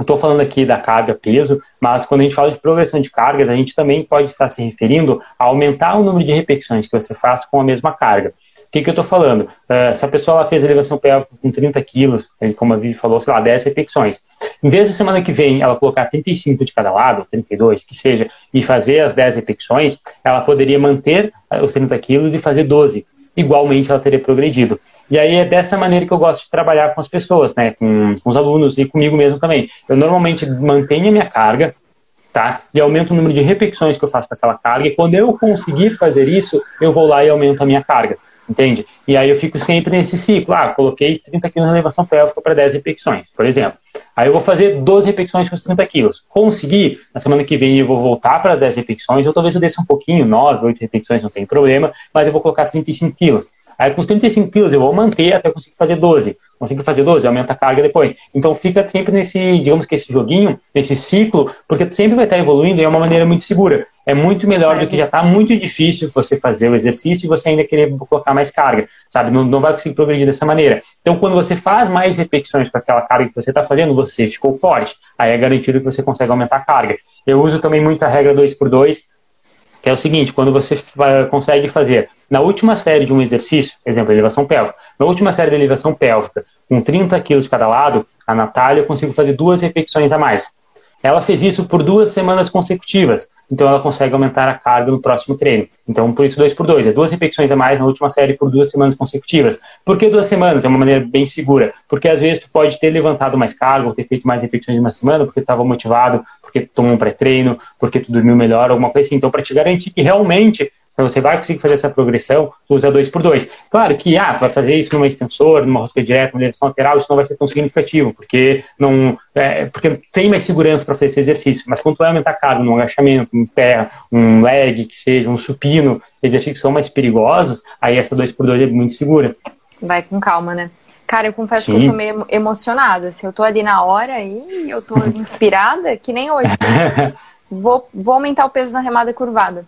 estou falando aqui da carga peso, mas quando a gente fala de progressão de cargas, a gente também pode estar se referindo a aumentar o número de repetições que você faz com a mesma carga. Que, que eu estou falando? Uh, se a pessoa ela fez elevação pélvica com 30 quilos, como a Vivi falou, sei lá, 10 repetições. Em vez de semana que vem ela colocar 35 de cada lado, 32, que seja, e fazer as 10 repetições, ela poderia manter uh, os 30 quilos e fazer 12. Igualmente ela teria progredido. E aí é dessa maneira que eu gosto de trabalhar com as pessoas, né? Com, com os alunos e comigo mesmo também. Eu normalmente mantenho a minha carga, tá? E aumento o número de repetições que eu faço para aquela carga. E quando eu conseguir fazer isso, eu vou lá e aumento a minha carga entende? E aí eu fico sempre nesse ciclo. Ah, coloquei 30 quilos na elevação pélvica para 10 repetições, por exemplo. Aí eu vou fazer 12 repetições com os 30 quilos. Consegui, na semana que vem eu vou voltar para 10 repetições, ou talvez eu desça um pouquinho, 9, 8 repetições, não tem problema, mas eu vou colocar 35 quilos. Aí com os 35 quilos eu vou manter até conseguir fazer 12. Consigo fazer 12, aumenta a carga depois. Então fica sempre nesse, digamos que esse joguinho, nesse ciclo, porque sempre vai estar evoluindo e é uma maneira muito segura. É muito melhor do que já está muito difícil você fazer o exercício e você ainda querer colocar mais carga, sabe? Não, não vai conseguir progredir dessa maneira. Então, quando você faz mais repetições com aquela carga que você está fazendo, você ficou forte. Aí é garantido que você consegue aumentar a carga. Eu uso também muito a regra 2x2, que é o seguinte, quando você consegue fazer na última série de um exercício, exemplo, elevação pélvica, na última série de elevação pélvica, com 30 quilos de cada lado, a Natália conseguiu fazer duas repetições a mais. Ela fez isso por duas semanas consecutivas, então ela consegue aumentar a carga no próximo treino. Então, por isso, dois por dois, é duas repetições a mais na última série por duas semanas consecutivas. Por que duas semanas? É uma maneira bem segura, porque às vezes tu pode ter levantado mais carga ou ter feito mais repetições em uma semana porque estava motivado, porque tu tomou um pré-treino, porque tu dormiu melhor, alguma coisa assim. Então, para te garantir que realmente você vai conseguir fazer essa progressão, tu usa 2 por 2 Claro que, ah, vai fazer isso numa extensor, numa rosca direta, numa direção lateral, isso não vai ser tão significativo, porque não, é, porque tem mais segurança para fazer esse exercício. Mas quando tu vai aumentar carga num agachamento, um pé, um leg, que seja, um supino, exercícios que são mais perigosos, aí essa 2 por 2 é muito segura. Vai com calma, né? Cara, eu confesso Sim. que eu sou meio emocionada. Se assim, eu tô ali na hora e eu tô [laughs] inspirada, que nem hoje. [laughs] vou, vou aumentar o peso na remada curvada.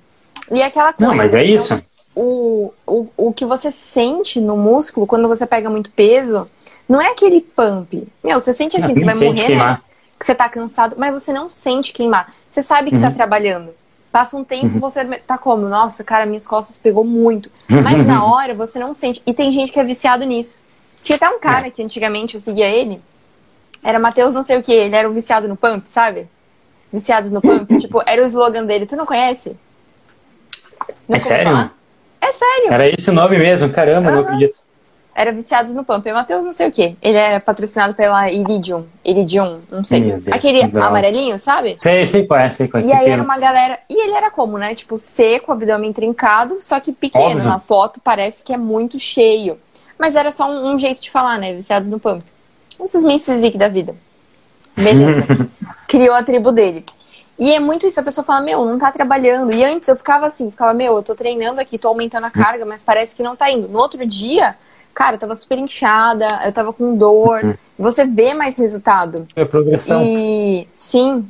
E aquela coisa. Não, mas é isso. Então, o, o, o que você sente no músculo quando você pega muito peso não é aquele pump. Meu, você sente assim, não, você vai morrer, né? queimar. né? Que você tá cansado, mas você não sente queimar. Você sabe que tá uhum. tá trabalhando. Passa um tempo, uhum. você tá como? Nossa, cara, minhas costas pegou muito. Mas na [laughs] hora você não sente. E tem gente que é viciado nisso. Tinha até um cara é. que antigamente eu seguia ele. Era Matheus não sei o que, ele era um viciado no pump, sabe? Viciados no pump. [laughs] tipo, era o slogan dele. Tu não conhece? Não é sério? Falar? É sério. Era esse o nome mesmo? Caramba, uhum. não acredito. Era Viciados no Pump. E Matheus não sei o quê. Ele era patrocinado pela Iridium. Iridium, não sei. Aquele não. amarelinho, sabe? Sei, sei qual é, sei qual é. E aí era uma galera... E ele era como, né? Tipo, seco, abdômen trincado, só que pequeno. Óbvio. Na foto parece que é muito cheio. Mas era só um, um jeito de falar, né? Viciados no Pump. Esses Men's Physique da vida. Beleza. [laughs] Criou a tribo dele. E é muito isso, a pessoa fala, meu, não tá trabalhando. E antes eu ficava assim, ficava, meu, eu tô treinando aqui, tô aumentando a carga, mas parece que não tá indo. No outro dia, cara, eu tava super inchada, eu tava com dor. Uhum. Você vê mais resultado. É progressão. E sim.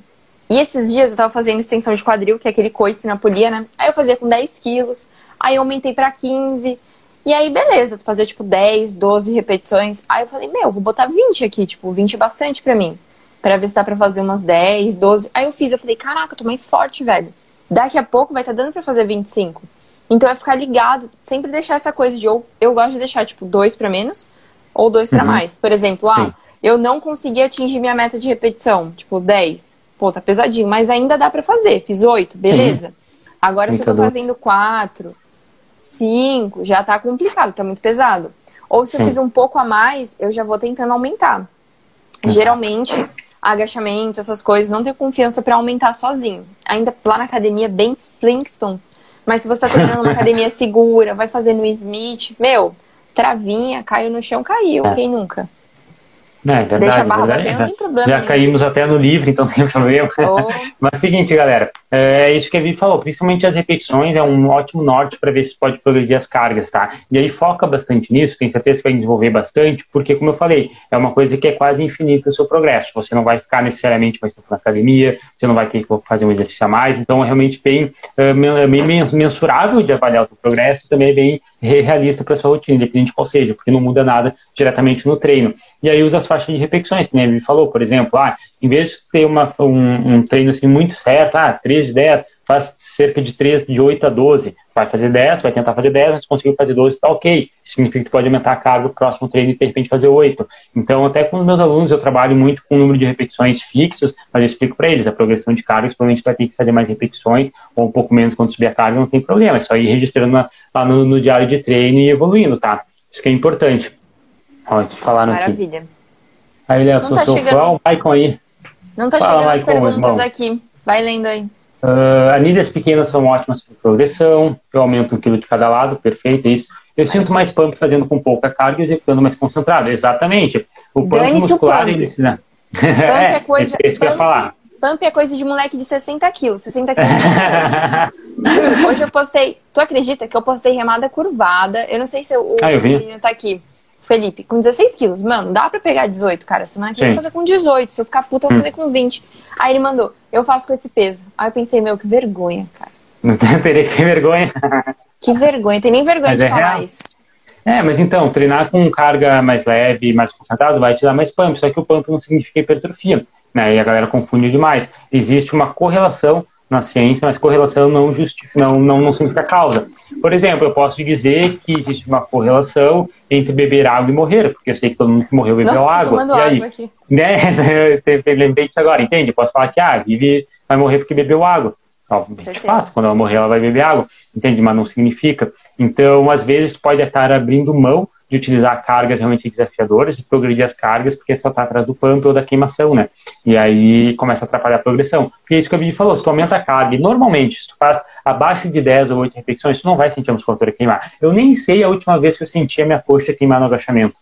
E esses dias eu tava fazendo extensão de quadril, que é aquele coice na polia, né? Aí eu fazia com 10 quilos, aí eu aumentei pra 15. E aí, beleza, fazia tipo 10, 12 repetições. Aí eu falei, meu, vou botar 20 aqui, tipo, 20 é bastante pra mim para ver se dá pra fazer umas 10, 12. Aí eu fiz, eu falei, caraca, eu tô mais forte, velho. Daqui a pouco vai estar tá dando para fazer 25. Então é ficar ligado, sempre deixar essa coisa de ou eu gosto de deixar tipo dois para menos ou dois para uhum. mais. Por exemplo, ah, Sim. eu não consegui atingir minha meta de repetição, tipo 10. Pô, tá pesadinho, mas ainda dá para fazer. Fiz 8, beleza. Uhum. Agora se eu tô fazendo 4, 5, já tá complicado, tá muito pesado. Ou se Sim. eu fiz um pouco a mais, eu já vou tentando aumentar. Geralmente, agachamento, essas coisas, não tenho confiança para aumentar sozinho. Ainda lá na academia, bem Flintstones. Mas se você tá treinando uma [laughs] academia segura, vai fazer no Smith, meu, travinha, caiu no chão, caiu, é. quem nunca? É, verdade, Deixa a barra verdade, bater, não tem problema. Já caímos até no livro, então não tem [laughs] problema. Oh. Mas é o seguinte, galera, é isso que a Vi falou, principalmente as repetições é um ótimo norte para ver se pode progredir as cargas, tá? E aí foca bastante nisso, tenho certeza que vai desenvolver bastante, porque, como eu falei, é uma coisa que é quase infinita o seu progresso. Você não vai ficar necessariamente mais tempo na academia, você não vai ter que fazer um exercício a mais, então é realmente bem, é, bem mensurável de avaliar o seu progresso e também é bem realista para sua rotina, independente qual seja, porque não muda nada diretamente no treino. E aí usa as faixas de repetições, que nem a falou, por exemplo, ah, em vez de ter uma, um, um, treino assim muito certo, ah, 3 de 10, faz cerca de 3, de 8 a 12, vai fazer 10, vai tentar fazer 10, mas conseguiu fazer 12, tá ok. Significa que tu pode aumentar a carga no próximo treino e de repente fazer 8. Então, até com os meus alunos, eu trabalho muito com o número de repetições fixos, mas eu explico para eles, a progressão de carga, provavelmente vai ter que fazer mais repetições, ou um pouco menos quando subir a carga, não tem problema, é só ir registrando na, lá no, no, diário de treino e evoluindo, tá? Isso que é importante. Ó, falaram Maravilha. aqui. Aí, Léo, sou tá chegando... o Maicon aí. Não tá Fala, chegando as perguntas irmão. aqui. Vai lendo aí. Uh, anilhas pequenas são ótimas para progressão. Eu aumento um quilo de cada lado, perfeito, é isso. Eu sinto mais pump fazendo com pouca carga e executando mais concentrado. Exatamente. O pump muscular, o pump. ele. Né? Pump [laughs] é coisa. É isso que eu ia falar. Pump é coisa de moleque de 60 quilos. 60 quilos. [laughs] Hoje eu postei. Tu acredita que eu postei remada curvada? Eu não sei se o, ah, eu menino tá aqui. Felipe, com 16 quilos. Mano, dá pra pegar 18, cara. Semana que vem eu vou fazer com 18. Se eu ficar puta, eu vou fazer com 20. Aí ele mandou, eu faço com esse peso. Aí eu pensei, meu, que vergonha, cara. Não [laughs] teria que ter vergonha. Que vergonha, tem nem vergonha Mas de é falar real. isso. É, mas então, treinar com carga mais leve, mais concentrada, vai te dar mais pump. Só que o pump não significa hipertrofia, né? E a galera confunde demais. Existe uma correlação na ciência, mas correlação não justifica, não, não, não significa causa. Por exemplo, eu posso dizer que existe uma correlação entre beber água e morrer, porque eu sei que todo mundo que morreu bebeu Nossa, água. E aí, água aqui. né? [laughs] Eu lembrei disso agora, entende? Eu posso falar que ah, Vivi vai morrer porque bebeu água. De fato, quando ela morrer, ela vai beber água, entende? Mas não significa. Então, às vezes, pode estar abrindo mão de utilizar cargas realmente desafiadoras, de progredir as cargas, porque só está atrás do pump ou da queimação, né? E aí começa a atrapalhar a progressão. Porque é isso que a Vivi falou, se tu aumenta a carga, e normalmente, se tu faz abaixo de 10 ou 8 repetições, tu não vai sentir a musculatura queimar. Eu nem sei a última vez que eu senti a minha coxa queimar no agachamento.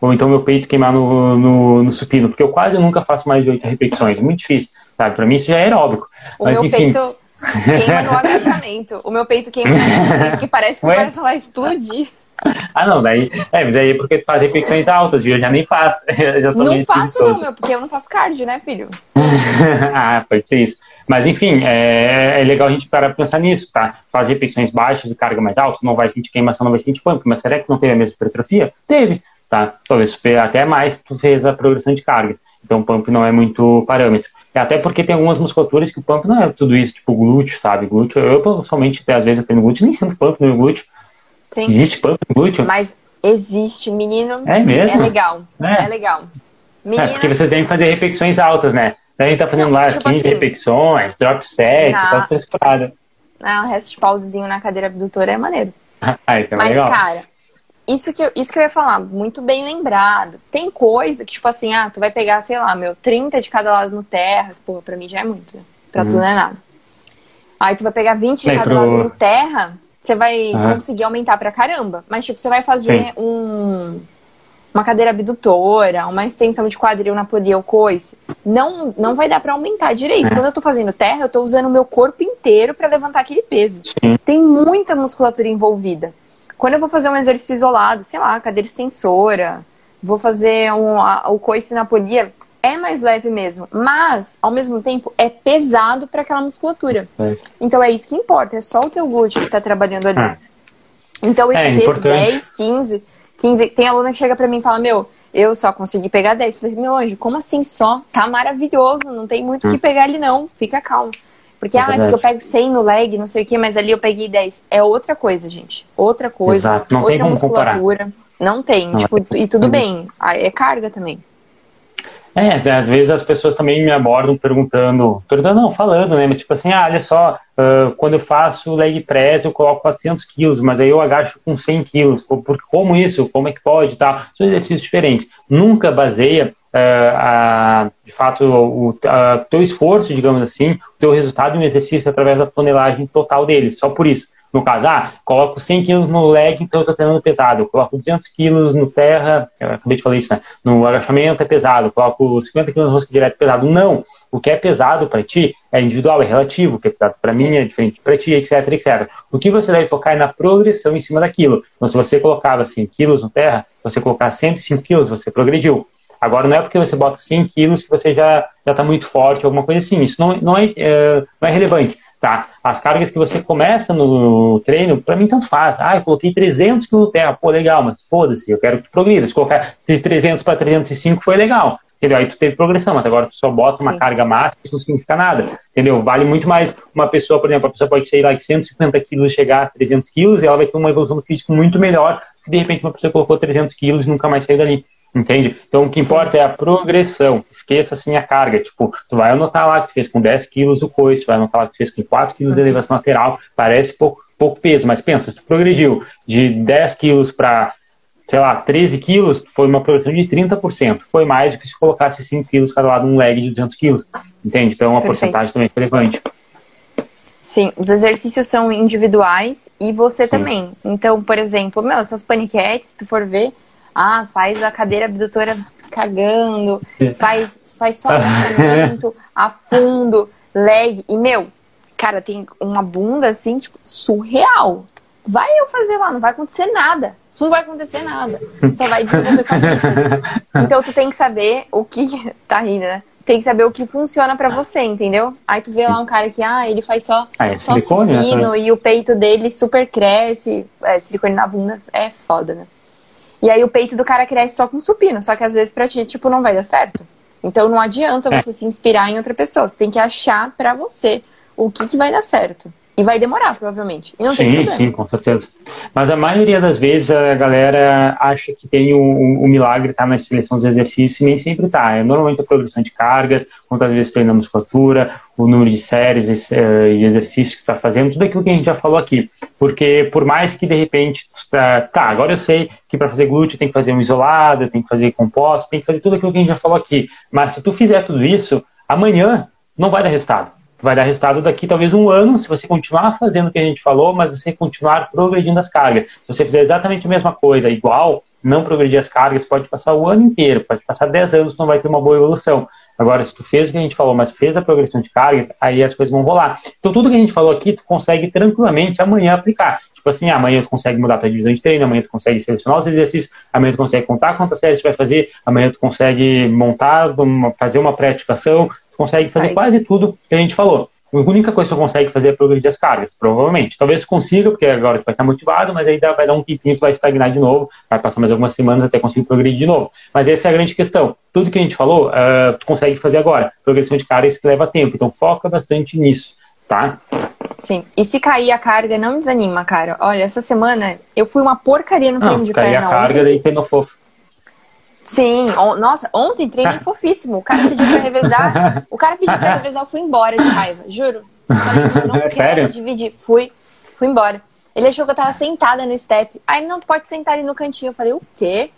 Ou então meu peito queimar no, no, no supino, porque eu quase nunca faço mais de 8 repetições. É muito difícil, sabe? Pra mim isso já é aeróbico. O Mas meu enfim, peito queima no [laughs] agachamento. O meu peito queima no agachamento, que parece que o coração vai explodir. [laughs] Ah, não, daí. É, mas aí é porque tu faz repetições altas, viu? Eu já nem faço. [laughs] Eu já sou Não faço, não, preguiçoso. meu, porque eu não faço cardio, né, filho? [laughs] ah, pode ser isso. Mas enfim, é, é legal a gente parar pra pensar nisso, tá? Faz repetições baixas e carga mais alta, não vai sentir queimação, não vai sentir pump, mas será que não teve a mesma hipertrofia? Teve, tá? Talvez até mais tu fez a progressão de cargas. Então o pump não é muito parâmetro. Até porque tem algumas musculaturas que o pump não é tudo isso, tipo glúteo, sabe? Glúteo, eu pessoalmente, até às vezes eu tenho glúteo, nem sinto pump no glúteo. Sim. Existe pump glúteo? Mas existe, menino. É mesmo? É legal. É. É, legal. É, Menina, porque vocês devem fazer repetições altas, né? Daí a gente tá fazendo Não, lá tipo 15 assim- repetições, drop set, Não. toda frescurada. ah, o resto de pausezinho na cadeira abdutora é maneiro. [laughs] Aí, tá Mas, legal. cara, isso que, eu, isso que eu ia falar, muito bem lembrado. Tem coisa que, tipo assim, ah, tu vai pegar, sei lá, meu, 30 de cada lado no terra, que, porra, pra mim já é muito, né? Pra tu não é nada. Aí tu vai pegar 20 de Uhum. Aí, cada pro- lado no terra, você vai Aham. conseguir aumentar pra caramba. Mas, tipo, você vai fazer um, uma cadeira abdutora, uma extensão de quadril na polia ou coisa. Não, não vai dar pra aumentar direito. É. Quando eu tô fazendo terra, eu tô usando o meu corpo inteiro pra levantar aquele peso. Sim. Tem muita musculatura envolvida. Quando eu vou fazer um exercício isolado, sei lá, cadeira extensora, vou fazer um, a, o coice na polia, é mais leve mesmo. Mas, ao mesmo tempo, é pesado para aquela musculatura. É. Então é isso que importa, é só o teu glúteo que tá trabalhando ali. Ah. Então esse É, peso, importante. 10, 15, 15. Tem aluna que chega pra mim e fala: Meu, eu só consegui pegar 10. Eu falei, meu anjo, como assim só? Tá maravilhoso, não tem muito o que pegar ali, não. Fica calmo. Porque, É ah, porque verdade. eu pego 100 no leg, não sei o que, mas ali eu peguei 10. É outra coisa, gente. Outra coisa. Exato, não outra tem como comparar. musculatura. Não tem. Não tipo, vai. e tudo bem. Ah, É carga também. É, às vezes as pessoas também me abordam perguntando, perguntando não, falando, né, mas tipo assim, ah, olha só, ah, quando eu faço leg press eu coloco 400 quilos, mas aí eu agacho com 100 quilos, por, como isso, como é que pode tal, são exercícios diferentes, nunca baseia ah, a, de fato o a, teu esforço, digamos assim, o teu resultado em um exercício através da tonelagem total dele, só por isso. No caso, ah, coloco 100 quilos no leg, então eu tô treinando pesado. Eu coloco 200 quilos no terra, acabei de falar isso, né? No agachamento é pesado. Eu coloco 50 quilos no rosca direto é pesado. Não! O que é pesado para ti é individual, é relativo. O que é pesado para mim é diferente para ti, etc, etc. O que você deve focar é na progressão em cima daquilo. Então, se você colocava 100 quilos no terra, você colocar 105 quilos, você progrediu. Agora, não é porque você bota 100 quilos que você já está muito forte, alguma coisa assim. Isso não, não, é, é, não é relevante. Tá? As cargas que você começa no treino, para mim tanto faz. Ah, eu coloquei 300 kg no terra, pô, legal, mas foda-se, eu quero que tu progrida. Se colocar de 300 para 305 foi legal, entendeu? Aí tu teve progressão, mas agora tu só bota uma Sim. carga máxima, isso não significa nada, entendeu? Vale muito mais uma pessoa, por exemplo, a pessoa pode sair lá de 150 quilos e chegar a 300 quilos e ela vai ter uma evolução do físico muito melhor que de repente uma pessoa colocou 300 quilos e nunca mais saiu dali. Entende? Então o que importa é a progressão. Esqueça assim a carga. Tipo, tu vai anotar lá que tu fez com 10 quilos o coice, tu vai anotar lá que tu fez com 4 quilos de elevação lateral. Parece pouco, pouco peso, mas pensa, se tu progrediu de 10 quilos para, sei lá, 13 quilos, foi uma progressão de 30%. Foi mais do que se colocasse 5 quilos cada lado num leg de 200 quilos. Entende? Então a Perfeito. porcentagem também é relevante. Sim, os exercícios são individuais e você Sim. também. Então, por exemplo, meu, essas paniquetes, se tu for ver, ah, faz a cadeira abdutora cagando, faz, faz só [laughs] agachamento, afundo, leg. E, meu, cara, tem uma bunda assim, tipo, surreal. Vai eu fazer lá, não vai acontecer nada. Não vai acontecer nada. Só vai desenvolver cabeças. Então tu tem que saber o que. [laughs] Tá rindo, né? Tem que saber o que funciona para você, entendeu? Aí tu vê lá um cara que, ah, ele faz só, ah, é só silicone, supino né? e o peito dele super cresce. É, silicone na bunda é foda, né? E aí o peito do cara cresce só com supino, só que às vezes pra ti, tipo, não vai dar certo. Então não adianta é. você se inspirar em outra pessoa. Você tem que achar para você o que, que vai dar certo. E vai demorar, provavelmente. Sim, sim, com certeza. Mas a maioria das vezes a galera acha que tem o, o, o milagre tá na seleção dos exercícios e nem sempre tá. É normalmente a progressão de cargas, quantas vezes treina a musculatura, o número de séries eh, e exercícios que está fazendo, tudo aquilo que a gente já falou aqui. Porque por mais que de repente, tá, tá agora eu sei que para fazer glúteo tem que fazer um isolado, tem que fazer composto, tem que fazer tudo aquilo que a gente já falou aqui. Mas se tu fizer tudo isso, amanhã não vai dar resultado vai dar resultado daqui talvez um ano, se você continuar fazendo o que a gente falou, mas você continuar progredindo as cargas. Se você fizer exatamente a mesma coisa, igual, não progredir as cargas, pode passar o ano inteiro, pode passar 10 anos, não vai ter uma boa evolução. Agora, se tu fez o que a gente falou, mas fez a progressão de cargas, aí as coisas vão rolar. Então, tudo que a gente falou aqui, tu consegue tranquilamente amanhã aplicar. Tipo assim, amanhã tu consegue mudar a tua divisão de treino, amanhã tu consegue selecionar os exercícios, amanhã tu consegue contar quantas séries tu vai fazer, amanhã tu consegue montar, fazer uma pré-ativação, consegue fazer quase tudo que a gente falou. A única coisa que você consegue fazer é progredir as cargas, provavelmente. Talvez consiga, porque agora você vai estar motivado, mas aí vai dar um tempinho, tu vai estagnar de novo, vai passar mais algumas semanas até conseguir progredir de novo. Mas essa é a grande questão. Tudo que a gente falou, uh, tu consegue fazer agora. Progressão de cargas que leva tempo, então foca bastante nisso, tá? Sim. E se cair a carga, não desanima, cara. Olha, essa semana eu fui uma porcaria no treino não, de perna. Se cair a carga, ontem. daí tem fofo. Sim, on, nossa, ontem treinei [laughs] fofíssimo. O cara pediu pra revezar. O cara pediu pra [laughs] revezar, eu fui embora de raiva, juro. Falei, não, [laughs] é Sério? dividir. Fui, fui embora. Ele achou que eu tava sentada no step. Aí não pode sentar ali no cantinho. Eu falei, o quê?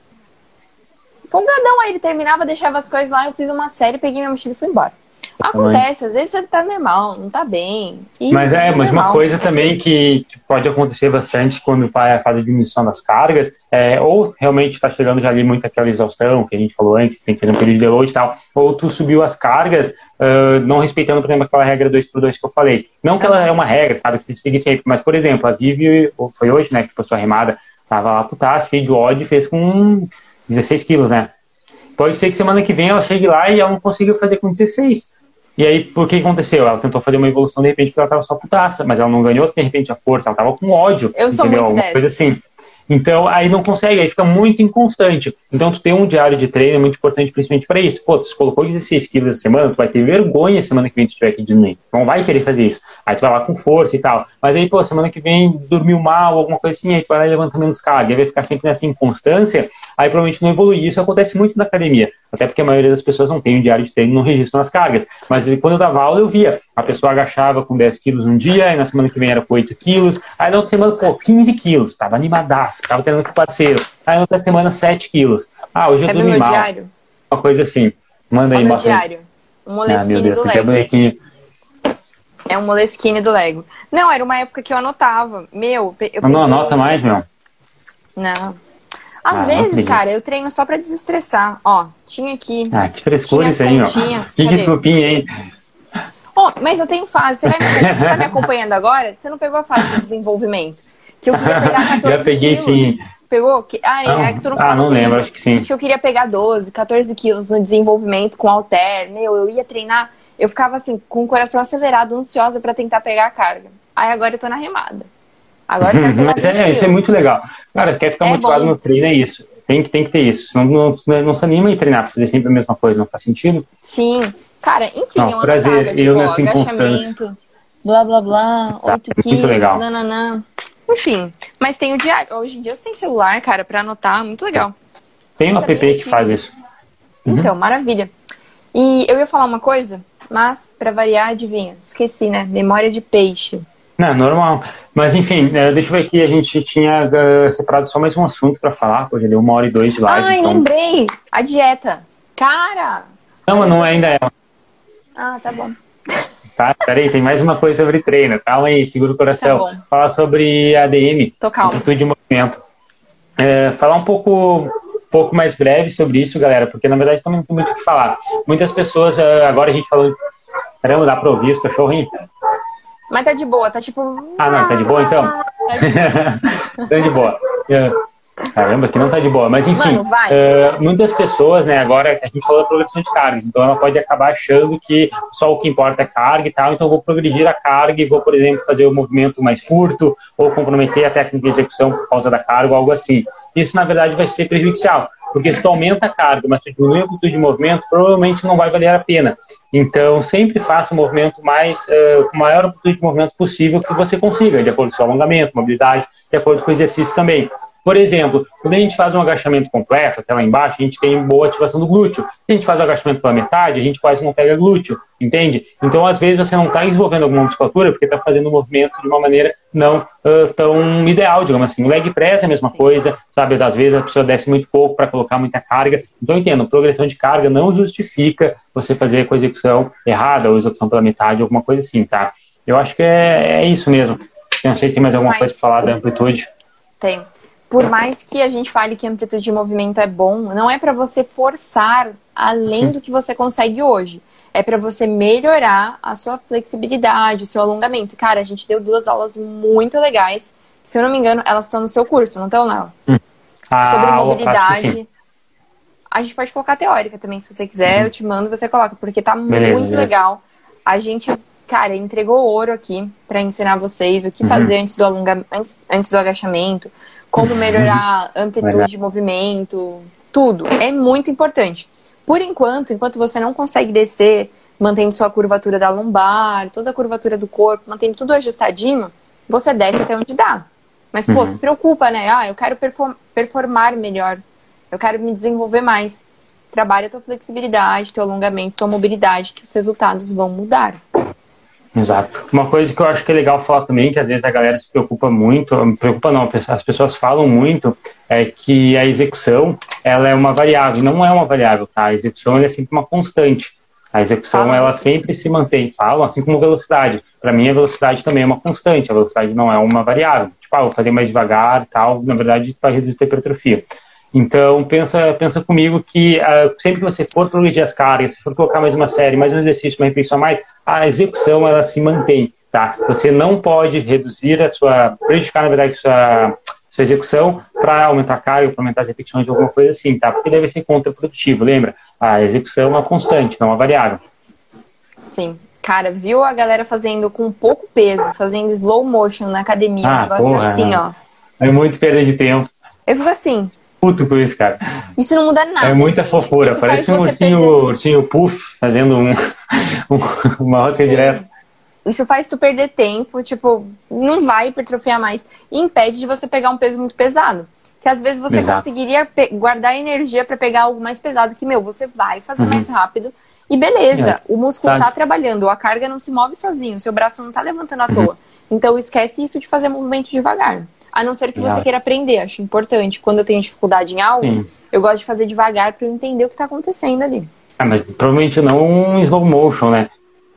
Folgadão, aí ele terminava, deixava as coisas lá, eu fiz uma série, peguei minha mochila e fui embora. Acontece, às vezes você tá normal, não tá bem. mas é, mas uma coisa também que, que, pode acontecer bastante quando vai a fase de diminuição das cargas, é, ou realmente está chegando já ali muito aquela exaustão que a gente falou antes, que tem que fazer um período de load e tal, ou tu subiu as cargas uh, não respeitando, por exemplo, aquela regra 2 por 2 que eu falei. Não que ela é uma regra, sabe, que seguir sempre, mas, por exemplo, a Vivi, foi hoje, né, que postou a remada, tava lá putaço, cheio de ódio, fez com 16 quilos, né? Pode ser que semana que vem ela chegue lá e ela não consiga fazer com 16. E aí, por que aconteceu? Ela tentou fazer uma evolução de repente porque ela estava só putaça, mas ela não ganhou de repente a força, ela estava com ódio. Eu sou entendeu? muito Alguma coisa assim. Então, aí não consegue, aí fica muito inconstante. Então, tu ter um diário de treino é muito importante, principalmente para isso. Pô, tu colocou 16 quilos essa semana, tu vai ter vergonha semana que vem tu tiver que diminuir. Não vai querer fazer isso. Aí tu vai lá com força e tal. Mas aí, pô, semana que vem dormiu mal, alguma coisa assim, aí tu vai lá e levanta menos carga. Aí vai ficar sempre nessa inconstância, aí provavelmente não evolui. Isso acontece muito na academia. Até porque a maioria das pessoas não tem um diário de treino, não registram as cargas. Mas quando eu dava aula, eu via. A pessoa agachava com 10 quilos um dia, aí na semana que vem era com 8 quilos. Aí na outra semana, pô, 15 quilos. Tava animadaço, tava treinando com o parceiro. Aí outra semana, 7 quilos. Ah, hoje eu é dormi mal. Diário. Uma coisa assim. Manda aí, Márcio. diário. Um moleskine ah, meu Deus, do Lego. É um moleskine do Lego. Não, era uma época que eu anotava. Meu, eu Não anota mais, meu? Não. Às ah, vezes, cara, eu treino só pra desestressar. Ó, tinha aqui. Ah, que frescura isso aí, ó. Que desculpinha, hein? Oh, mas eu tenho fase. Você, vai me, você tá me [laughs] acompanhando agora? Você não pegou a fase de desenvolvimento? Que eu queria pegar 14 [laughs] Já peguei quilos. sim. Pegou? Ah, é, não. é que tu não Ah, não lembro, acho que sim. Acho que eu queria pegar 12, 14 quilos no desenvolvimento com alter. Meu, eu ia treinar. Eu ficava assim, com o coração acelerado, ansiosa para tentar pegar a carga. Aí agora eu tô na remada. Agora [laughs] Mas é, isso é muito legal. Cara, quer ficar é motivado bom. no treino, é isso. Tem que, tem que ter isso. Senão não, não, não se anima em treinar pra fazer sempre a mesma coisa, não faz sentido? Sim. Cara, enfim, não, é uma prazer, tipo, eu nessa inconstância. Blá, blá, blá, tá, 8 quilos, muito legal. nananã. Enfim, mas tem o diário. Hoje em dia você tem celular, cara, pra anotar, muito legal. Tem um app que, que faz isso. Uhum. Então, maravilha. E eu ia falar uma coisa, mas para variar, adivinha, esqueci, né? Memória de peixe. Não, normal. Mas enfim, é, deixa eu ver aqui, a gente tinha uh, separado só mais um assunto para falar, hoje deu uma hora e dois de live. Ai, então... lembrei! A dieta. Cara! Não, mas não é ainda é. Ah, tá bom. Tá? Peraí, tem mais uma coisa sobre treino. Calma aí, segura o coração. Tá falar sobre ADM, Tô calma. amplitude de movimento. É, falar um pouco, pouco mais breve sobre isso, galera, porque na verdade também não tem muito o que falar. Muitas pessoas, é, agora a gente falou. Caramba, dá pra ouvir os cachorrinhos? Mas tá de boa, tá tipo. Ah, não, tá de boa então? Tá de boa. [laughs] tá de boa. Caramba, que não tá de boa. Mas enfim, Mano, uh, muitas pessoas, né, agora a gente falou da progressão de cargas, então ela pode acabar achando que só o que importa é carga e tal, então eu vou progredir a carga e vou, por exemplo, fazer o movimento mais curto ou comprometer a técnica de execução por causa da carga ou algo assim. Isso, na verdade, vai ser prejudicial, porque se tu aumenta a carga, mas tu diminui a amplitude de movimento, provavelmente não vai valer a pena. Então, sempre faça o movimento mais, uh, com maior amplitude de movimento possível que você consiga, de acordo com o seu alongamento, mobilidade, de acordo com o exercício também. Por exemplo, quando a gente faz um agachamento completo, até lá embaixo, a gente tem boa ativação do glúteo. Se a gente faz o agachamento pela metade, a gente quase não pega glúteo, entende? Então, às vezes, você não está desenvolvendo alguma musculatura porque está fazendo o movimento de uma maneira não uh, tão ideal, digamos assim. O leg press é a mesma coisa, sabe? Às vezes a pessoa desce muito pouco para colocar muita carga. Então, entendo, progressão de carga não justifica você fazer com a execução errada ou execução pela metade, alguma coisa assim, tá? Eu acho que é, é isso mesmo. Eu não sei se tem mais alguma mais. coisa para falar da amplitude. Tem por mais que a gente fale que amplitude de movimento é bom, não é para você forçar além Sim. do que você consegue hoje. É para você melhorar a sua flexibilidade, o seu alongamento. Cara, a gente deu duas aulas muito legais. Se eu não me engano, elas estão no seu curso, não estão, não? Hum. Ah, Sobre mobilidade. A gente pode colocar teórica também, se você quiser, uhum. eu te mando, você coloca, porque tá beleza, muito beleza. legal. A gente, cara, entregou ouro aqui para ensinar vocês o que uhum. fazer antes do alongamento, antes, antes do agachamento, como melhorar a amplitude de movimento, tudo. É muito importante. Por enquanto, enquanto você não consegue descer, mantendo sua curvatura da lombar, toda a curvatura do corpo, mantendo tudo ajustadinho, você desce até onde dá. Mas, pô, uhum. se preocupa, né? Ah, eu quero perform performar melhor. Eu quero me desenvolver mais. Trabalha a tua flexibilidade, teu alongamento, tua mobilidade, que os resultados vão mudar. Exato. Uma coisa que eu acho que é legal falar também, que às vezes a galera se preocupa muito, preocupa não, as pessoas falam muito, é que a execução, ela é uma variável, não é uma variável, tá? A execução é sempre uma constante. A execução, Fala ela sempre se mantém, falam, assim como velocidade. Para mim, a velocidade também é uma constante, a velocidade não é uma variável. Tipo, ah, vou fazer mais devagar tal, na verdade, vai reduzir a hipertrofia. Então, pensa, pensa comigo que uh, sempre que você for progredir as cargas, se for colocar mais uma série, mais um exercício, uma repetição a mais, a execução ela se mantém, tá? Você não pode reduzir a sua, prejudicar, na verdade, a sua, sua execução para aumentar a carga, para aumentar as repetições de alguma coisa assim, tá? Porque deve ser contraprodutivo, lembra? A execução é uma constante, não uma variável. Sim. Cara, viu a galera fazendo com pouco peso, fazendo slow motion na academia, ah, um negócio porra, assim, ó. É muito perda de tempo. Eu fico assim, puto com isso, cara. Isso não muda nada. É muita fofura. Parece um ursinho, perder... ursinho puff fazendo um, [laughs] uma rosca direta. Isso faz tu perder tempo, tipo, não vai hipertrofiar mais. E impede de você pegar um peso muito pesado. Que às vezes você Exato. conseguiria guardar energia para pegar algo mais pesado que, meu, você vai fazer uhum. mais rápido. E beleza, é. o músculo tá. tá trabalhando, a carga não se move sozinho, seu braço não tá levantando à uhum. toa. Então esquece isso de fazer movimento devagar. A não ser que você queira aprender, acho importante. Quando eu tenho dificuldade em algo, Sim. eu gosto de fazer devagar para eu entender o que está acontecendo ali. Ah, mas provavelmente não um slow motion, né?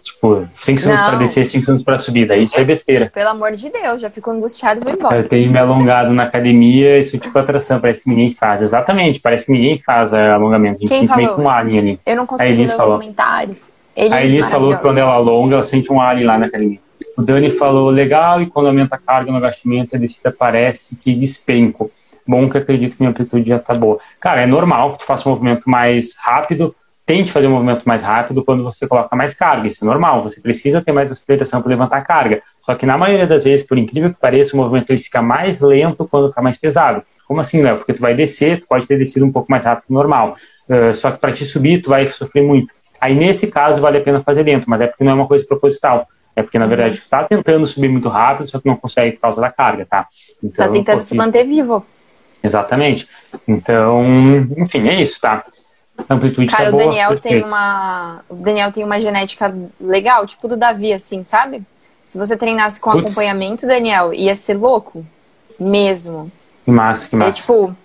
Tipo, 5 segundos para descer, 5 segundos para subir. Daí isso é besteira. Pelo amor de Deus, já fico angustiado e vou embora. Eu tenho me alongado na academia, isso tipo atração, parece que ninguém faz. Exatamente, parece que ninguém faz é, alongamento. A gente Quem sente falou? meio com um alien ali. Eu não consigo ler os comentários. Eles a Elis falou que quando ela alonga, ela sente um alien lá na academia. O Dani falou, legal, e quando aumenta a carga no agachamento, a descida parece que despenco. Bom que acredito que minha amplitude já tá boa. Cara, é normal que tu faça um movimento mais rápido, tente fazer um movimento mais rápido quando você coloca mais carga. Isso é normal, você precisa ter mais aceleração para levantar a carga. Só que na maioria das vezes, por incrível que pareça, o movimento ele fica mais lento quando está mais pesado. Como assim, Léo? Porque tu vai descer, tu pode ter descido um pouco mais rápido que normal. Uh, só que para te subir, tu vai sofrer muito. Aí, nesse caso, vale a pena fazer lento, mas é porque não é uma coisa proposital. É porque, na verdade, está tentando subir muito rápido, só que não consegue por causa da carga, tá? Está então, tentando se manter vivo. Exatamente. Então, enfim, é isso, tá? A amplitude tá Cara, tá o Daniel boa, tem uma. O Daniel tem uma genética legal, tipo do Davi, assim, sabe? Se você treinasse com Puts. acompanhamento, Daniel, ia ser louco. Mesmo. Que massa, que massa. É tipo.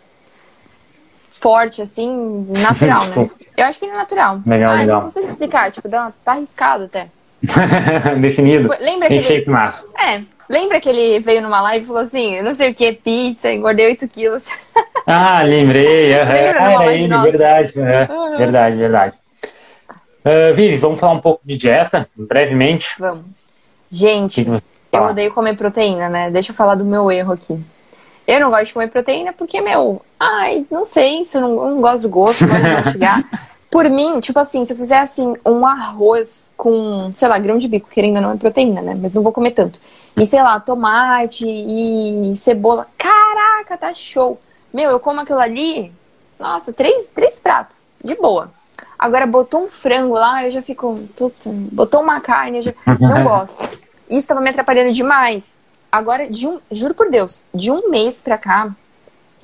Forte, assim, natural, [laughs] né? Eu acho que ele é natural. Legal, ah, legal. Não consigo explicar, tipo, tá arriscado até. [laughs] Definido. Foi, lembra que shape ele... massa. É, lembra que ele veio numa live e falou assim, não sei o que é pizza, engordei 8 quilos. [laughs] Ah, lembrei. aham. Lembra Ah, era ele, nossa? verdade. Aham. Verdade, verdade. Ah, Vivi, vamos falar um pouco de dieta, brevemente. Vamos. Gente, eu odeio comer proteína, né? Deixa eu falar do meu erro aqui. Eu não gosto de comer proteína porque, meu, ai, não sei, se eu não, não gosto do gosto, não gosto de mastigar. [laughs] Por mim, tipo assim, se eu fizer assim, um arroz com, sei lá, grão de bico, querendo ou não é proteína, né? Mas não vou comer tanto. E sei lá, tomate e cebola. Caraca, tá show. Meu, eu como aquilo ali, nossa, três, três pratos, de boa. Agora botou um frango lá, eu já fico, puta, botou uma carne, eu já não [laughs] gosto. Isso tava me atrapalhando demais. Agora, de um, juro por Deus, de um mês pra cá,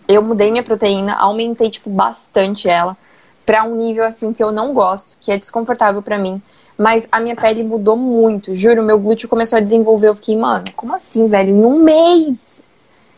eu mudei minha proteína, aumentei, tipo, bastante ela, pra um nível, assim, que eu não gosto, que é desconfortável pra mim. Mas a minha pele mudou muito, juro, meu glúteo começou a desenvolver. Eu fiquei, mano, como assim, velho? Em um mês!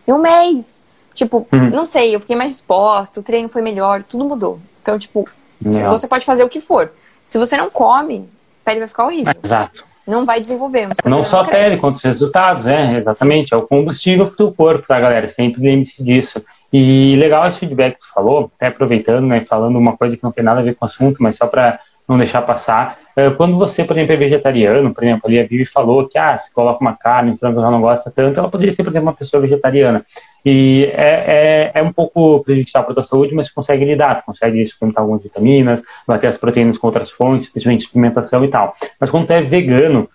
Em um mês! Tipo, Uhum. não sei, eu fiquei mais disposta, o treino foi melhor, tudo mudou. Então, tipo, você pode fazer o que for. Se você não come, a pele vai ficar horrível. Exato. Não vai desenvolver. seu Não só a cresce. pele, quanto os resultados, é, exatamente. É o combustível pro teu corpo, tá, galera? Sempre lembre-se disso. E legal esse feedback que tu falou, até aproveitando, né, falando uma coisa que não tem nada a ver com o assunto, mas só para não deixar passar. É, Quando você, por exemplo, é vegetariano, por exemplo, ali a Vivi falou que, ah, se coloca uma carne, um frango ela não gosta tanto, ela poderia ser, por exemplo, uma pessoa vegetariana. E é, é, é um pouco prejudicial para a tua saúde, mas consegue lidar, consegue suplementar algumas vitaminas, bater as proteínas com outras fontes, principalmente suplementação e tal. Mas quando tu é vegano,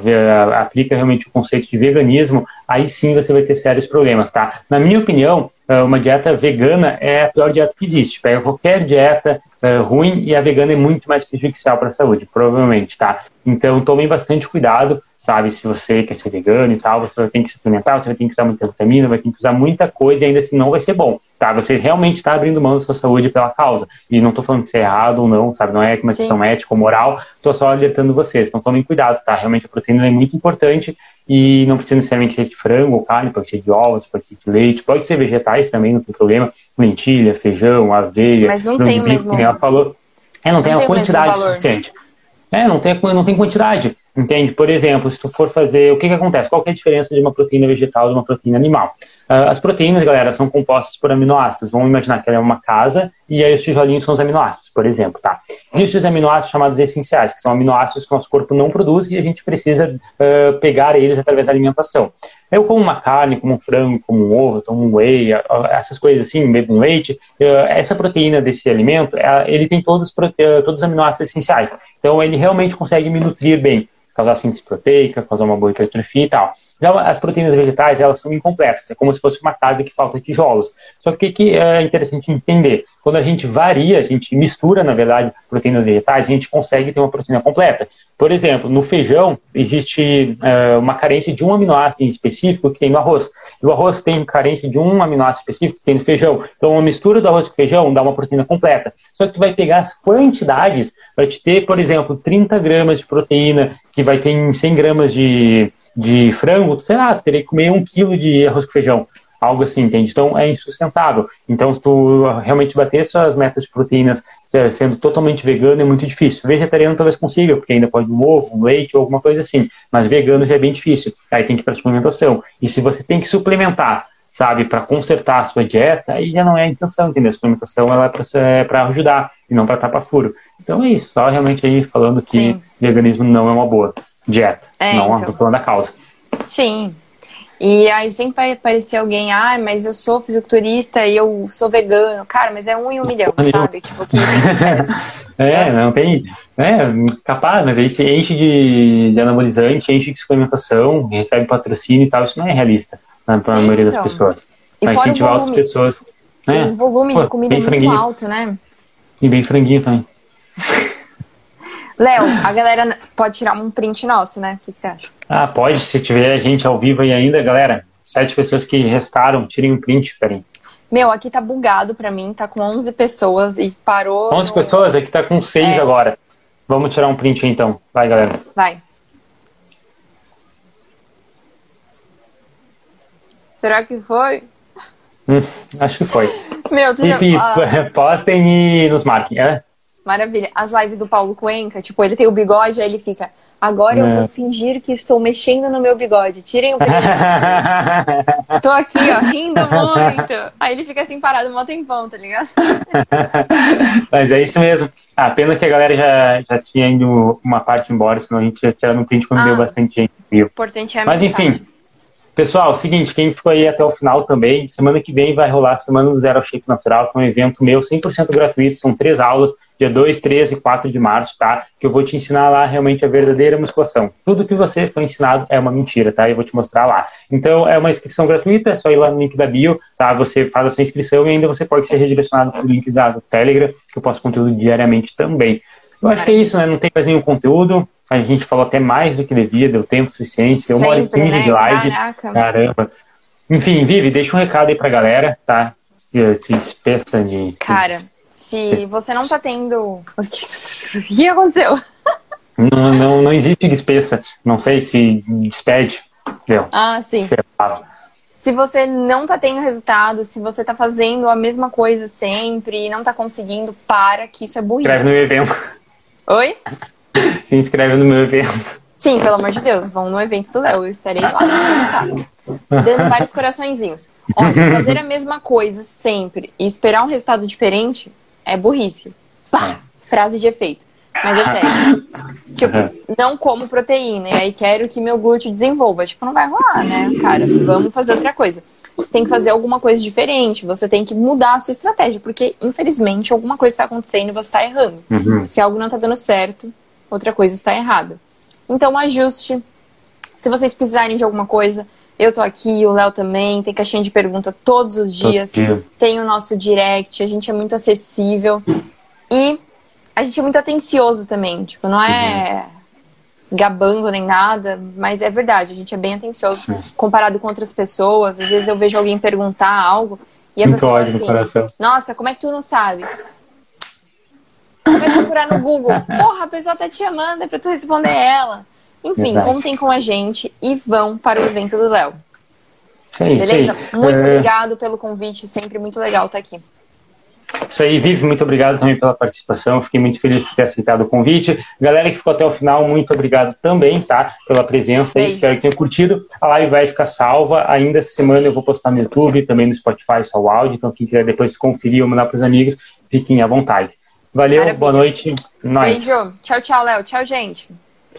ve- aplica realmente o conceito de veganismo, aí sim você vai ter sérios problemas, tá? Na minha opinião, eh, uma dieta vegana é a pior dieta que existe. Pega qualquer dieta eh, ruim e a vegana é muito mais prejudicial para a saúde, provavelmente, tá? Então tomem bastante cuidado, sabe? Se você quer ser vegano e tal, você vai ter que suplementar, você vai ter que usar muita vitamina, vai ter que usar muita coisa e ainda assim não vai ser bom, tá? Você realmente está abrindo mão da sua saúde pela causa. E não tô falando que isso é errado ou não, sabe? Não é uma Sim. questão ética ou moral, tô só alertando vocês. Então tomem cuidado, tá? Realmente a proteína é muito importante e não precisa necessariamente ser de frango ou carne, pode ser de ovos, pode ser de leite, pode ser vegetais também, não tem problema. Lentilha, feijão, aveia, Mas não tem o mesmo- ela falou. É, não, tem tem a quantidade suficiente. É, não tem, não tem quantidade, entende? Por exemplo, se tu for fazer, o que que acontece? Qual que é a diferença de uma proteína vegetal e de uma proteína animal? Ah, as proteínas, galera, são compostas por aminoácidos. Vamos imaginar que ela é uma casa e aí os tijolinhos são os aminoácidos, por exemplo, tá? Existem os aminoácidos chamados essenciais, que são aminoácidos que o nosso corpo não produz e a gente precisa ah, pegar eles através da alimentação. Eu como uma carne, como um frango, como um ovo, tomo um whey, ah, essas coisas assim, bebo um leite. Essa proteína desse alimento, ele tem todos, todos os aminoácidos essenciais. Então ele realmente consegue me nutrir bem, causar síntese proteica, causar uma boa hipertrofia e tal. Já as proteínas vegetais, elas são incompletas, é como se fosse uma casa que falta tijolos. Só que o que, é interessante entender? Quando a gente varia, a gente mistura, na verdade, proteínas vegetais, a gente consegue ter uma proteína completa. Por exemplo, no feijão, existe eh, uma carência de um aminoácido específico que tem no arroz. E o arroz tem carência de um aminoácido específico que tem no feijão. Então, uma mistura do arroz com feijão dá uma proteína completa. Só que tu vai pegar as quantidades, vai te ter, por exemplo, 30 gramas de proteína, que vai ter em 100 gramas de, de frango, sei lá, teria que comer um quilo de arroz com feijão. Algo assim, entende? Então é insustentável. Então, se tu realmente bater suas metas de proteínas eh, sendo totalmente vegano, é muito difícil. Vegetariano talvez consiga, porque ainda pode um ovo, um leite ou alguma coisa assim. Mas vegano já é bem difícil. Aí tem que ir para suplementação. E se você tem que suplementar, sabe, para consertar a sua dieta, aí já não é a intenção, entendeu? A suplementação ela é para ajudar e não para tapar furo. Então é isso. Só realmente aí falando que Sim. veganismo não é uma boa dieta. É, não, então. tô falando da causa. Sim. E aí sempre vai aparecer alguém, ah, mas eu sou fisiculturista e eu sou vegano. Cara, mas é um em um milhão, [laughs] sabe? Tipo, que sucesso. [laughs] É, não tem. É, capaz, mas aí você enche de, de anabolizante, enche de suplementação, recebe patrocínio e tal, isso não é realista né, para a maioria das então. pessoas. E o incentivar outras pessoas. O É, volume Pô, de comida é muito franguinho. alto, né? e bem franguinho também. Léo, a galera pode tirar um print nosso, né? O que, que você acha? Ah, pode, se tiver a gente ao vivo aí ainda, galera. Sete pessoas que restaram, tirem um print, peraí. Meu, aqui tá bugado pra mim, tá com 11 pessoas e parou. 11 no- pessoas, aqui tá com seis É. agora. Vamos tirar um print aí, então. Vai, galera. Vai. Será que foi? Hum, acho que foi. [laughs] Meu, tu E, já... ah, [laughs] postem e nos marquem. É? Maravilha. As lives do Paulo Cuenca, tipo, ele tem o bigode, aí ele fica. Agora é. eu vou fingir que estou mexendo no meu bigode. Tirem o print. [laughs] Tô aqui, ó, rindo muito. Aí ele fica assim parado um tempão, tá ligado? Mas é isso mesmo. Ah, pena que a galera já, já tinha ido uma parte embora, senão a gente ia tirar no print quando ah, deu bastante gente. Importante é a Mas mensagem. enfim. Pessoal, seguinte, quem ficou aí até o final também, semana que vem vai rolar a Semana do Zero Shape Natural, que é um evento meu 100% gratuito, são três aulas, dia 2, 3 e 4 de março, tá? Que eu vou te ensinar lá realmente a verdadeira musculação. Tudo que você foi ensinado é uma mentira, tá? Eu vou te mostrar lá. Então, é uma inscrição gratuita, é só ir lá no link da bio, tá? Você faz a sua inscrição e ainda você pode ser redirecionado para o link da, do Telegram, que eu posto conteúdo diariamente também. Eu acho que é isso, né? Não tem mais nenhum conteúdo. A gente falou até mais do que devia, deu tempo suficiente, deu uma hora e quinze né? de live. Caraca. Caramba. Enfim, Vivi, deixa um recado aí pra galera, tá? Se, se de. Cara, se você não tá tendo. [laughs] O que aconteceu? Não, não, não existe despeça. Não sei se despede. Entendeu? Ah, sim. Se você não tá tendo resultado, se você tá fazendo a mesma coisa sempre e não tá conseguindo, para que isso é burrice. Escreve no evento. Oi? [laughs] Se inscreve no meu evento. Sim, pelo amor de Deus, vão no evento do Léo, eu estarei lá dando vários coraçõezinhos. Olha, fazer a mesma coisa sempre e esperar um resultado diferente é burrice. Pá, frase de efeito. Mas é sério. tipo, não como proteína e aí quero que meu glúteo desenvolva. Tipo, não vai rolar, né, cara? Vamos fazer outra coisa. Você tem que fazer alguma coisa diferente, você tem que mudar a sua estratégia, porque infelizmente alguma coisa está acontecendo e você está errando. Uhum. Se algo não está dando certo, outra coisa está errada. Então, ajuste. Se vocês precisarem de alguma coisa, eu tô aqui, o Léo também, tem caixinha de pergunta todos os dias. Tem o nosso direct, a gente é muito acessível. E a gente é muito atencioso também. Tipo, não é uhum. gabando nem nada, mas é verdade, a gente é bem atencioso comparado com outras pessoas. Às vezes eu vejo alguém perguntar algo e a muito pessoa fala assim, nossa, como é que tu não sabe? Vai procurar no Google. Porra, a pessoa tá te chamando, é pra tu responder ela. Enfim, contem com a gente e vão para o evento do Léo. Sim, Beleza? Sim. Muito é... obrigado pelo convite, sempre muito legal estar aqui. Isso aí, Vivi, muito obrigado também pela participação. Fiquei muito feliz por ter aceitado o convite. Galera que ficou até o final, muito obrigado também, tá? Pela presença. Espero que tenham curtido. A live vai ficar salva. Ainda essa semana eu vou postar no YouTube, também no Spotify, só o áudio. Então, quem quiser depois conferir ou mandar para os amigos, fiquem à vontade. Valeu, Maravilha. boa noite. Nós. Beijo. Tchau, tchau, Léo. Tchau, gente.